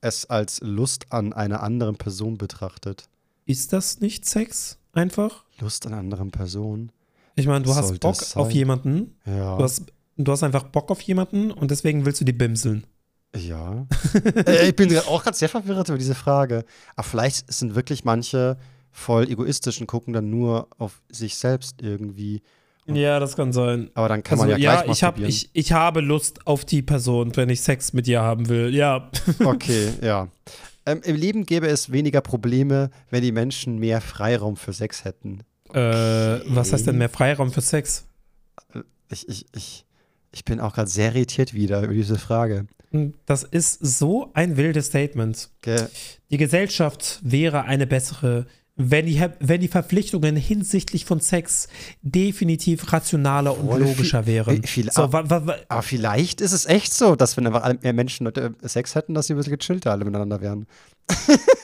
es als Lust an einer anderen Person betrachtet. Ist das nicht Sex? Einfach? Lust an anderen Person? Ich meine, du Was hast Bock auf jemanden, Ja. du hast, du hast einfach Bock auf jemanden und deswegen willst du die bimseln. Ja. [LAUGHS] äh, ich bin auch gerade sehr verwirrt über diese Frage. Aber vielleicht sind wirklich manche voll egoistisch und gucken dann nur auf sich selbst irgendwie. Ja, das kann sein. Aber dann kann Also, man ja gleich ich, hab, ich, ich habe Lust auf die Person, wenn ich Sex mit ihr haben will. Ja. Okay, ja. Ähm, Im Leben gäbe es weniger Probleme, wenn die Menschen mehr Freiraum für Sex hätten. Äh, was heißt denn mehr Freiraum für Sex? Ich, ich, ich, ich bin auch gerade sehr irritiert wieder über diese Frage. Das ist so ein wildes Statement. Gell? Die Gesellschaft wäre eine bessere, wenn die, wenn die Verpflichtungen hinsichtlich von Sex definitiv rationaler und logischer wären. wie viel- so, wa, wa, wa, Aber vielleicht ist es echt so, dass wenn einfach mehr Menschen äh, Sex hätten, dass sie ein bisschen gechillter alle miteinander wären.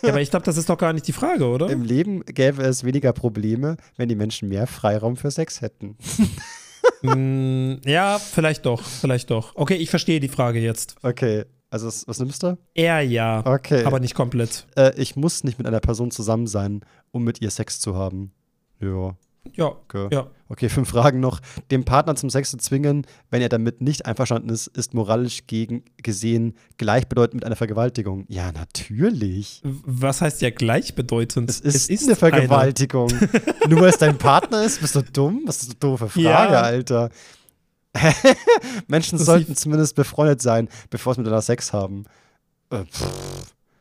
ja, aber ich glaube, das ist doch gar nicht die Frage, oder? Im Leben gäbe es weniger Probleme, wenn die Menschen mehr Freiraum für Sex hätten. [LAUGHS] Mm, ja, vielleicht doch, vielleicht doch. Okay, ich verstehe die Frage jetzt. Okay, also was, was nimmst du? Eher ja, Okay. aber nicht komplett. äh, ich muss nicht mit einer Person zusammen sein, um mit ihr Sex zu haben. Ja, Ja, okay. ja. Okay, fünf Fragen noch. Den Partner zum Sex zu zwingen, wenn er damit nicht einverstanden ist, ist moralisch gegen, gesehen gleichbedeutend mit einer Vergewaltigung. Ja, natürlich. Was heißt ja gleichbedeutend? Es ist, eine Vergewaltigung. [LAUGHS] Nur weil es dein Partner ist, bist du dumm? Was ist eine doofe Frage, Ja. Alter. [LAUGHS] Menschen Das sollten zumindest befreundet sein, bevor sie miteinander Sex haben. Äh,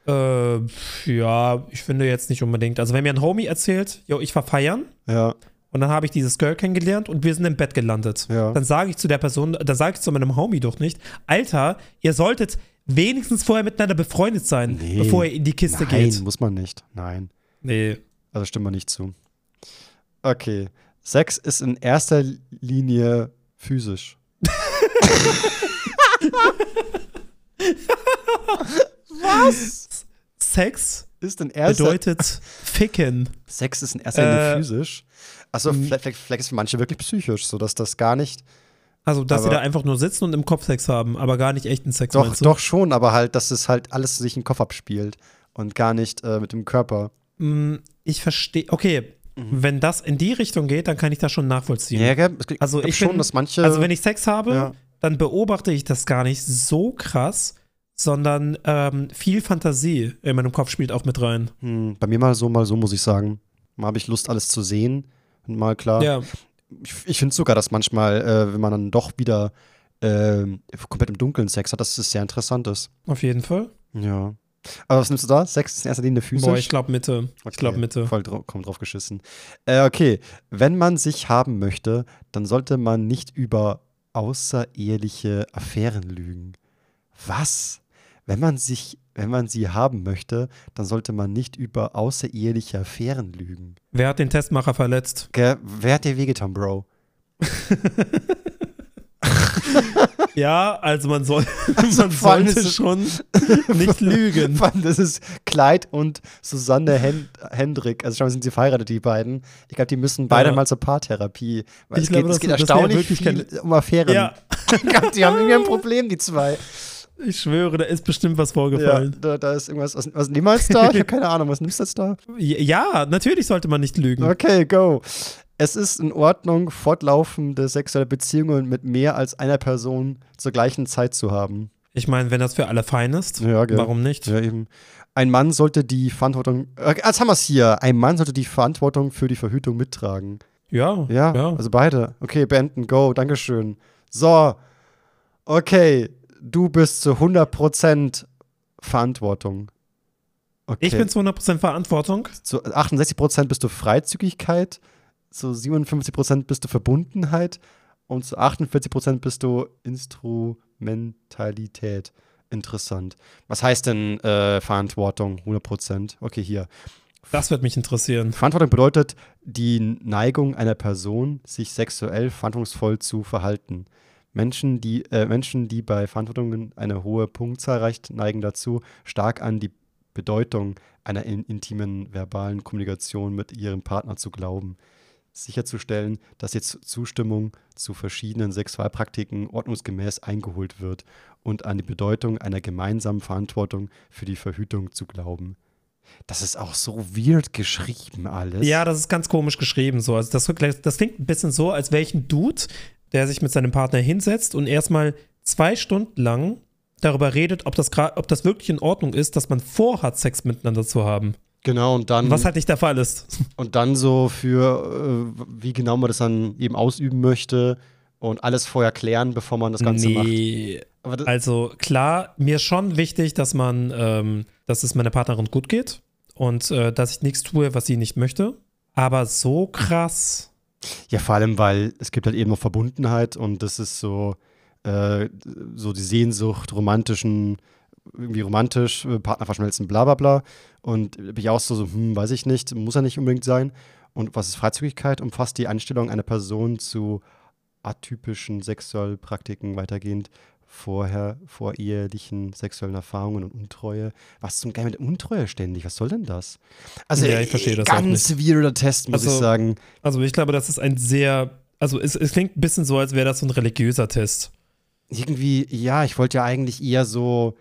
Äh, ja, ich finde jetzt nicht unbedingt. Also wenn mir ein Homie erzählt, yo, ich war feiern ja, und dann habe ich dieses Girl kennengelernt und wir sind im Bett gelandet. Ja. Dann sage ich zu der Person, dann sage ich zu meinem Homie doch nicht, Alter, ihr solltet wenigstens vorher miteinander befreundet sein, Nee. bevor ihr in die Kiste nein, geht. muss man nicht. Nein. Nee. Also stimmt man nicht zu. Okay. Sex ist in erster Linie physisch. Was? Sex Ist in erster bedeutet ficken. Sex ist in erster Linie Äh, physisch. Achso, vielleicht, vielleicht, ist es für manche wirklich psychisch, sodass das gar nicht. Also, dass sie Aber- da einfach nur sitzen und im Kopf Sex haben, aber gar nicht echten Sex. Doch, doch schon, aber halt, dass es halt alles sich im Kopf abspielt und gar nicht äh, mit dem Körper. Mm, Ich verstehe. Okay, wenn das in die Richtung geht, dann kann ich das schon nachvollziehen. Mhm. Ja, gell? Es gibt Also ich schon, bin- dass manche. Also wenn ich Sex habe, Ja. dann beobachte ich das gar nicht so krass, sondern ähm, viel Fantasie in meinem Kopf spielt auch mit rein. hm, bei mir mal so, mal so, muss ich sagen. Mal habe ich Lust, alles zu sehen. Und mal klar. Ja, Ich, ich finde sogar, dass manchmal, äh, wenn man dann doch wieder äh, komplett im Dunkeln Sex hat, dass es sehr interessant ist. auf jeden Fall. Ja. Aber was nimmst du da? Sex ist in erster Linie physisch? Boah, ich glaube Mitte. Ich glaube Okay, Mitte. Voll drauf, kommt drauf geschissen. Äh, okay, wenn man sich haben möchte, dann sollte man nicht über außereheliche Affären lügen. Was? Wenn man sich, wenn man sie haben möchte, dann sollte man nicht über außereheliche Affären lügen. Wer hat den Testmacher verletzt? Wer hat dir wehgetan, Bro? [LAUGHS] [LAUGHS] Ja, also man, soll, Also [LAUGHS] man sollte ist schon [LAUGHS] nicht lügen. Vor allem, das ist Clyde und Susanne Hen Hendrick. Also scheinbar sind sie verheiratet, die beiden. Ich glaube, die müssen beide Ja. mal zur Paartherapie. Weil Ich es, glaube, geht, es das- geht das erstaunlich wirklich viel um Affären. Ja, Ich glaub, die haben irgendwie ein Problem, die zwei. ich schwöre, da ist bestimmt was Ja, vorgefallen. da, da ist irgendwas. Was, was niemals da? Ich habe keine Ahnung. Was nimmst du jetzt da? Ja, natürlich sollte man nicht lügen. Okay, go. Es ist in Ordnung, fortlaufende sexuelle Beziehungen mit mehr als einer Person zur gleichen Zeit zu haben. Ich meine, wenn das für alle fein ist, Ja, gell. warum nicht? Ja, eben. Ein Mann sollte die Verantwortung. Äh, jetzt haben wir es hier. Ein Mann sollte die Verantwortung für die Verhütung mittragen. Ja, Ja, ja. also beide. Okay, beenden, go, Dankeschön. So, okay, du bist zu 100% Verantwortung. Okay. Ich bin zu 100% Verantwortung. zu 68% bist du Freizügigkeit, zu 57% bist du Verbundenheit und zu 48% bist du Instrumentalität. Interessant. Was heißt denn äh, Verantwortung? 100%. Okay, hier. Das wird mich interessieren. Verantwortung bedeutet die Neigung einer Person, sich sexuell verantwortungsvoll zu verhalten. Menschen, die, äh, Menschen, die bei Verantwortungen eine hohe Punktzahl erreicht, neigen dazu, stark an die Bedeutung einer in, intimen verbalen Kommunikation mit ihrem Partner zu glauben. Sicherzustellen, dass jetzt Zustimmung zu verschiedenen Sexualpraktiken ordnungsgemäß eingeholt wird und an die Bedeutung einer gemeinsamen Verantwortung für die Verhütung zu glauben. Das ist auch so weird geschrieben alles. Ja, das ist ganz komisch geschrieben so. Also das, das klingt ein bisschen so, als ein Dude, der sich mit seinem Partner hinsetzt und erstmal zwei Stunden lang darüber redet, ob das, ob das wirklich in Ordnung ist, dass man vorhat, Sex miteinander zu haben. Genau, und dann. Was halt nicht der Fall ist. Und dann so für, äh, wie genau man das dann eben ausüben möchte und alles vorher klären, bevor man das Ganze nee. macht. also klar, mir ist schon wichtig, dass man, ähm, dass es meiner Partnerin gut geht und äh, dass ich nichts tue, was sie nicht möchte. Aber so krass. Ja, vor allem, weil es gibt halt eben noch Verbundenheit und das ist so, äh, so die Sehnsucht romantischen irgendwie romantisch, äh, Partner verschmelzen, bla bla bla. Und bin ich auch so, so, hm, weiß ich nicht, muss ja nicht unbedingt sein. Und was ist Freizügigkeit? Umfasst die Einstellung einer Person zu atypischen Sexualpraktiken weitergehend vorher, vor ehelichen sexuellen Erfahrungen und Untreue. Was zum Geil mit Untreue ständig? Was soll denn das? Also, ja, ich verstehe das ganz weirder Test, muss also, ich sagen. Also, ich glaube, das ist ein sehr, also es, es klingt ein bisschen so, als wäre das so ein religiöser Test. Irgendwie, ja, ich wollte ja eigentlich eher so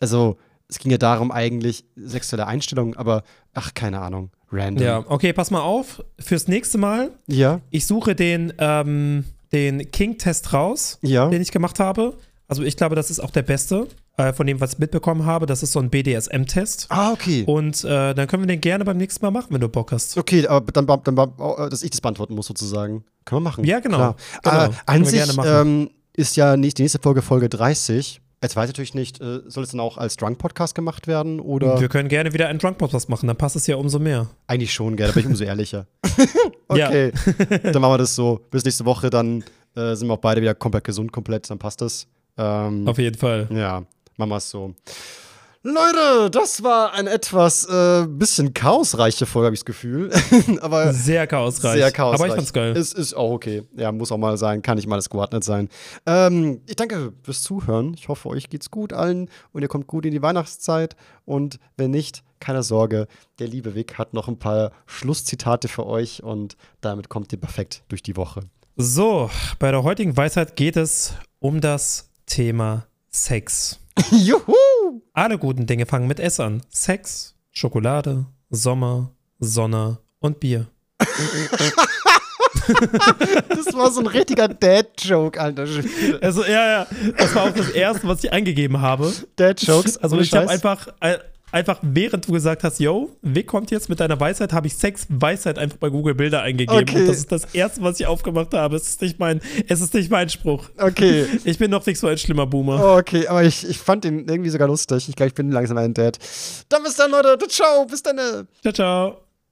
also es ging ja darum eigentlich sexuelle Einstellungen, aber ach, keine Ahnung, random. Ja, okay, pass mal auf. Fürs nächste Mal. Ja. Ich suche den, ähm, den King-Test raus, ja. den ich gemacht habe. Also ich glaube, das ist auch der beste äh, von dem, was ich mitbekommen habe. Das ist so ein BDSM-Test. Ah, okay. Und äh, dann können wir den gerne beim nächsten Mal machen, wenn du Bock hast. Okay, aber dann, dann, dann oh, dass ich das beantworten muss sozusagen. Können wir machen. Ja, genau. genau. Äh, an sich ähm, ist ja nicht die nächste Folge Folge 30. Jetzt weiß ich natürlich nicht, äh, soll es dann auch als Drunk-Podcast gemacht werden oder? Wir können gerne wieder einen Drunk-Podcast machen, dann passt es ja umso mehr. Eigentlich schon, gerne, bin ich umso ehrlicher. [LAUGHS] okay, dann machen wir das so. Bis nächste Woche, dann äh, sind wir auch beide wieder komplett gesund, komplett, dann passt das. Ähm, Auf jeden Fall. Ja, machen wir es so. Leute, das war ein etwas äh, bisschen chaosreiche Folge, habe ich das Gefühl. [LAUGHS] Aber sehr chaosreich. Sehr chaosreich. Aber ich fand's geil. Es ist auch okay. Ja, muss auch mal sein, kann nicht mal das geordnet sein. Ähm, ich danke fürs Zuhören. Ich hoffe, euch geht's gut allen und ihr kommt gut in die Weihnachtszeit. Und wenn nicht, keine Sorge, der liebe Vic hat noch ein paar Schlusszitate für euch und damit kommt ihr perfekt durch die Woche. So, bei der heutigen Weisheit geht es um das Thema Sex. [LAUGHS] Juhu! Alle guten Dinge fangen mit S an. Sex, Schokolade, Sommer, Sonne und Bier. [LAUGHS] das war so ein richtiger Dad-Joke, Alter. Also, ja, ja. Das war auch das erste, was ich eingegeben habe. Dad-Jokes. Also, ich habe einfach, äh, einfach während du gesagt hast, yo, Vic kommt jetzt mit deiner Weisheit, habe ich Sex Weisheit einfach bei Google Bilder eingegeben. Okay. Und das ist das erste, was ich aufgemacht habe. Es ist nicht mein, es ist nicht mein Spruch. Okay. [LAUGHS] Ich bin noch nicht so ein schlimmer Boomer. okay, aber ich, ich fand ihn irgendwie sogar lustig. Ich glaube, ich bin langsam ein Dad. Dann bis dann, Leute. Ciao, bis dann. Ciao, ciao.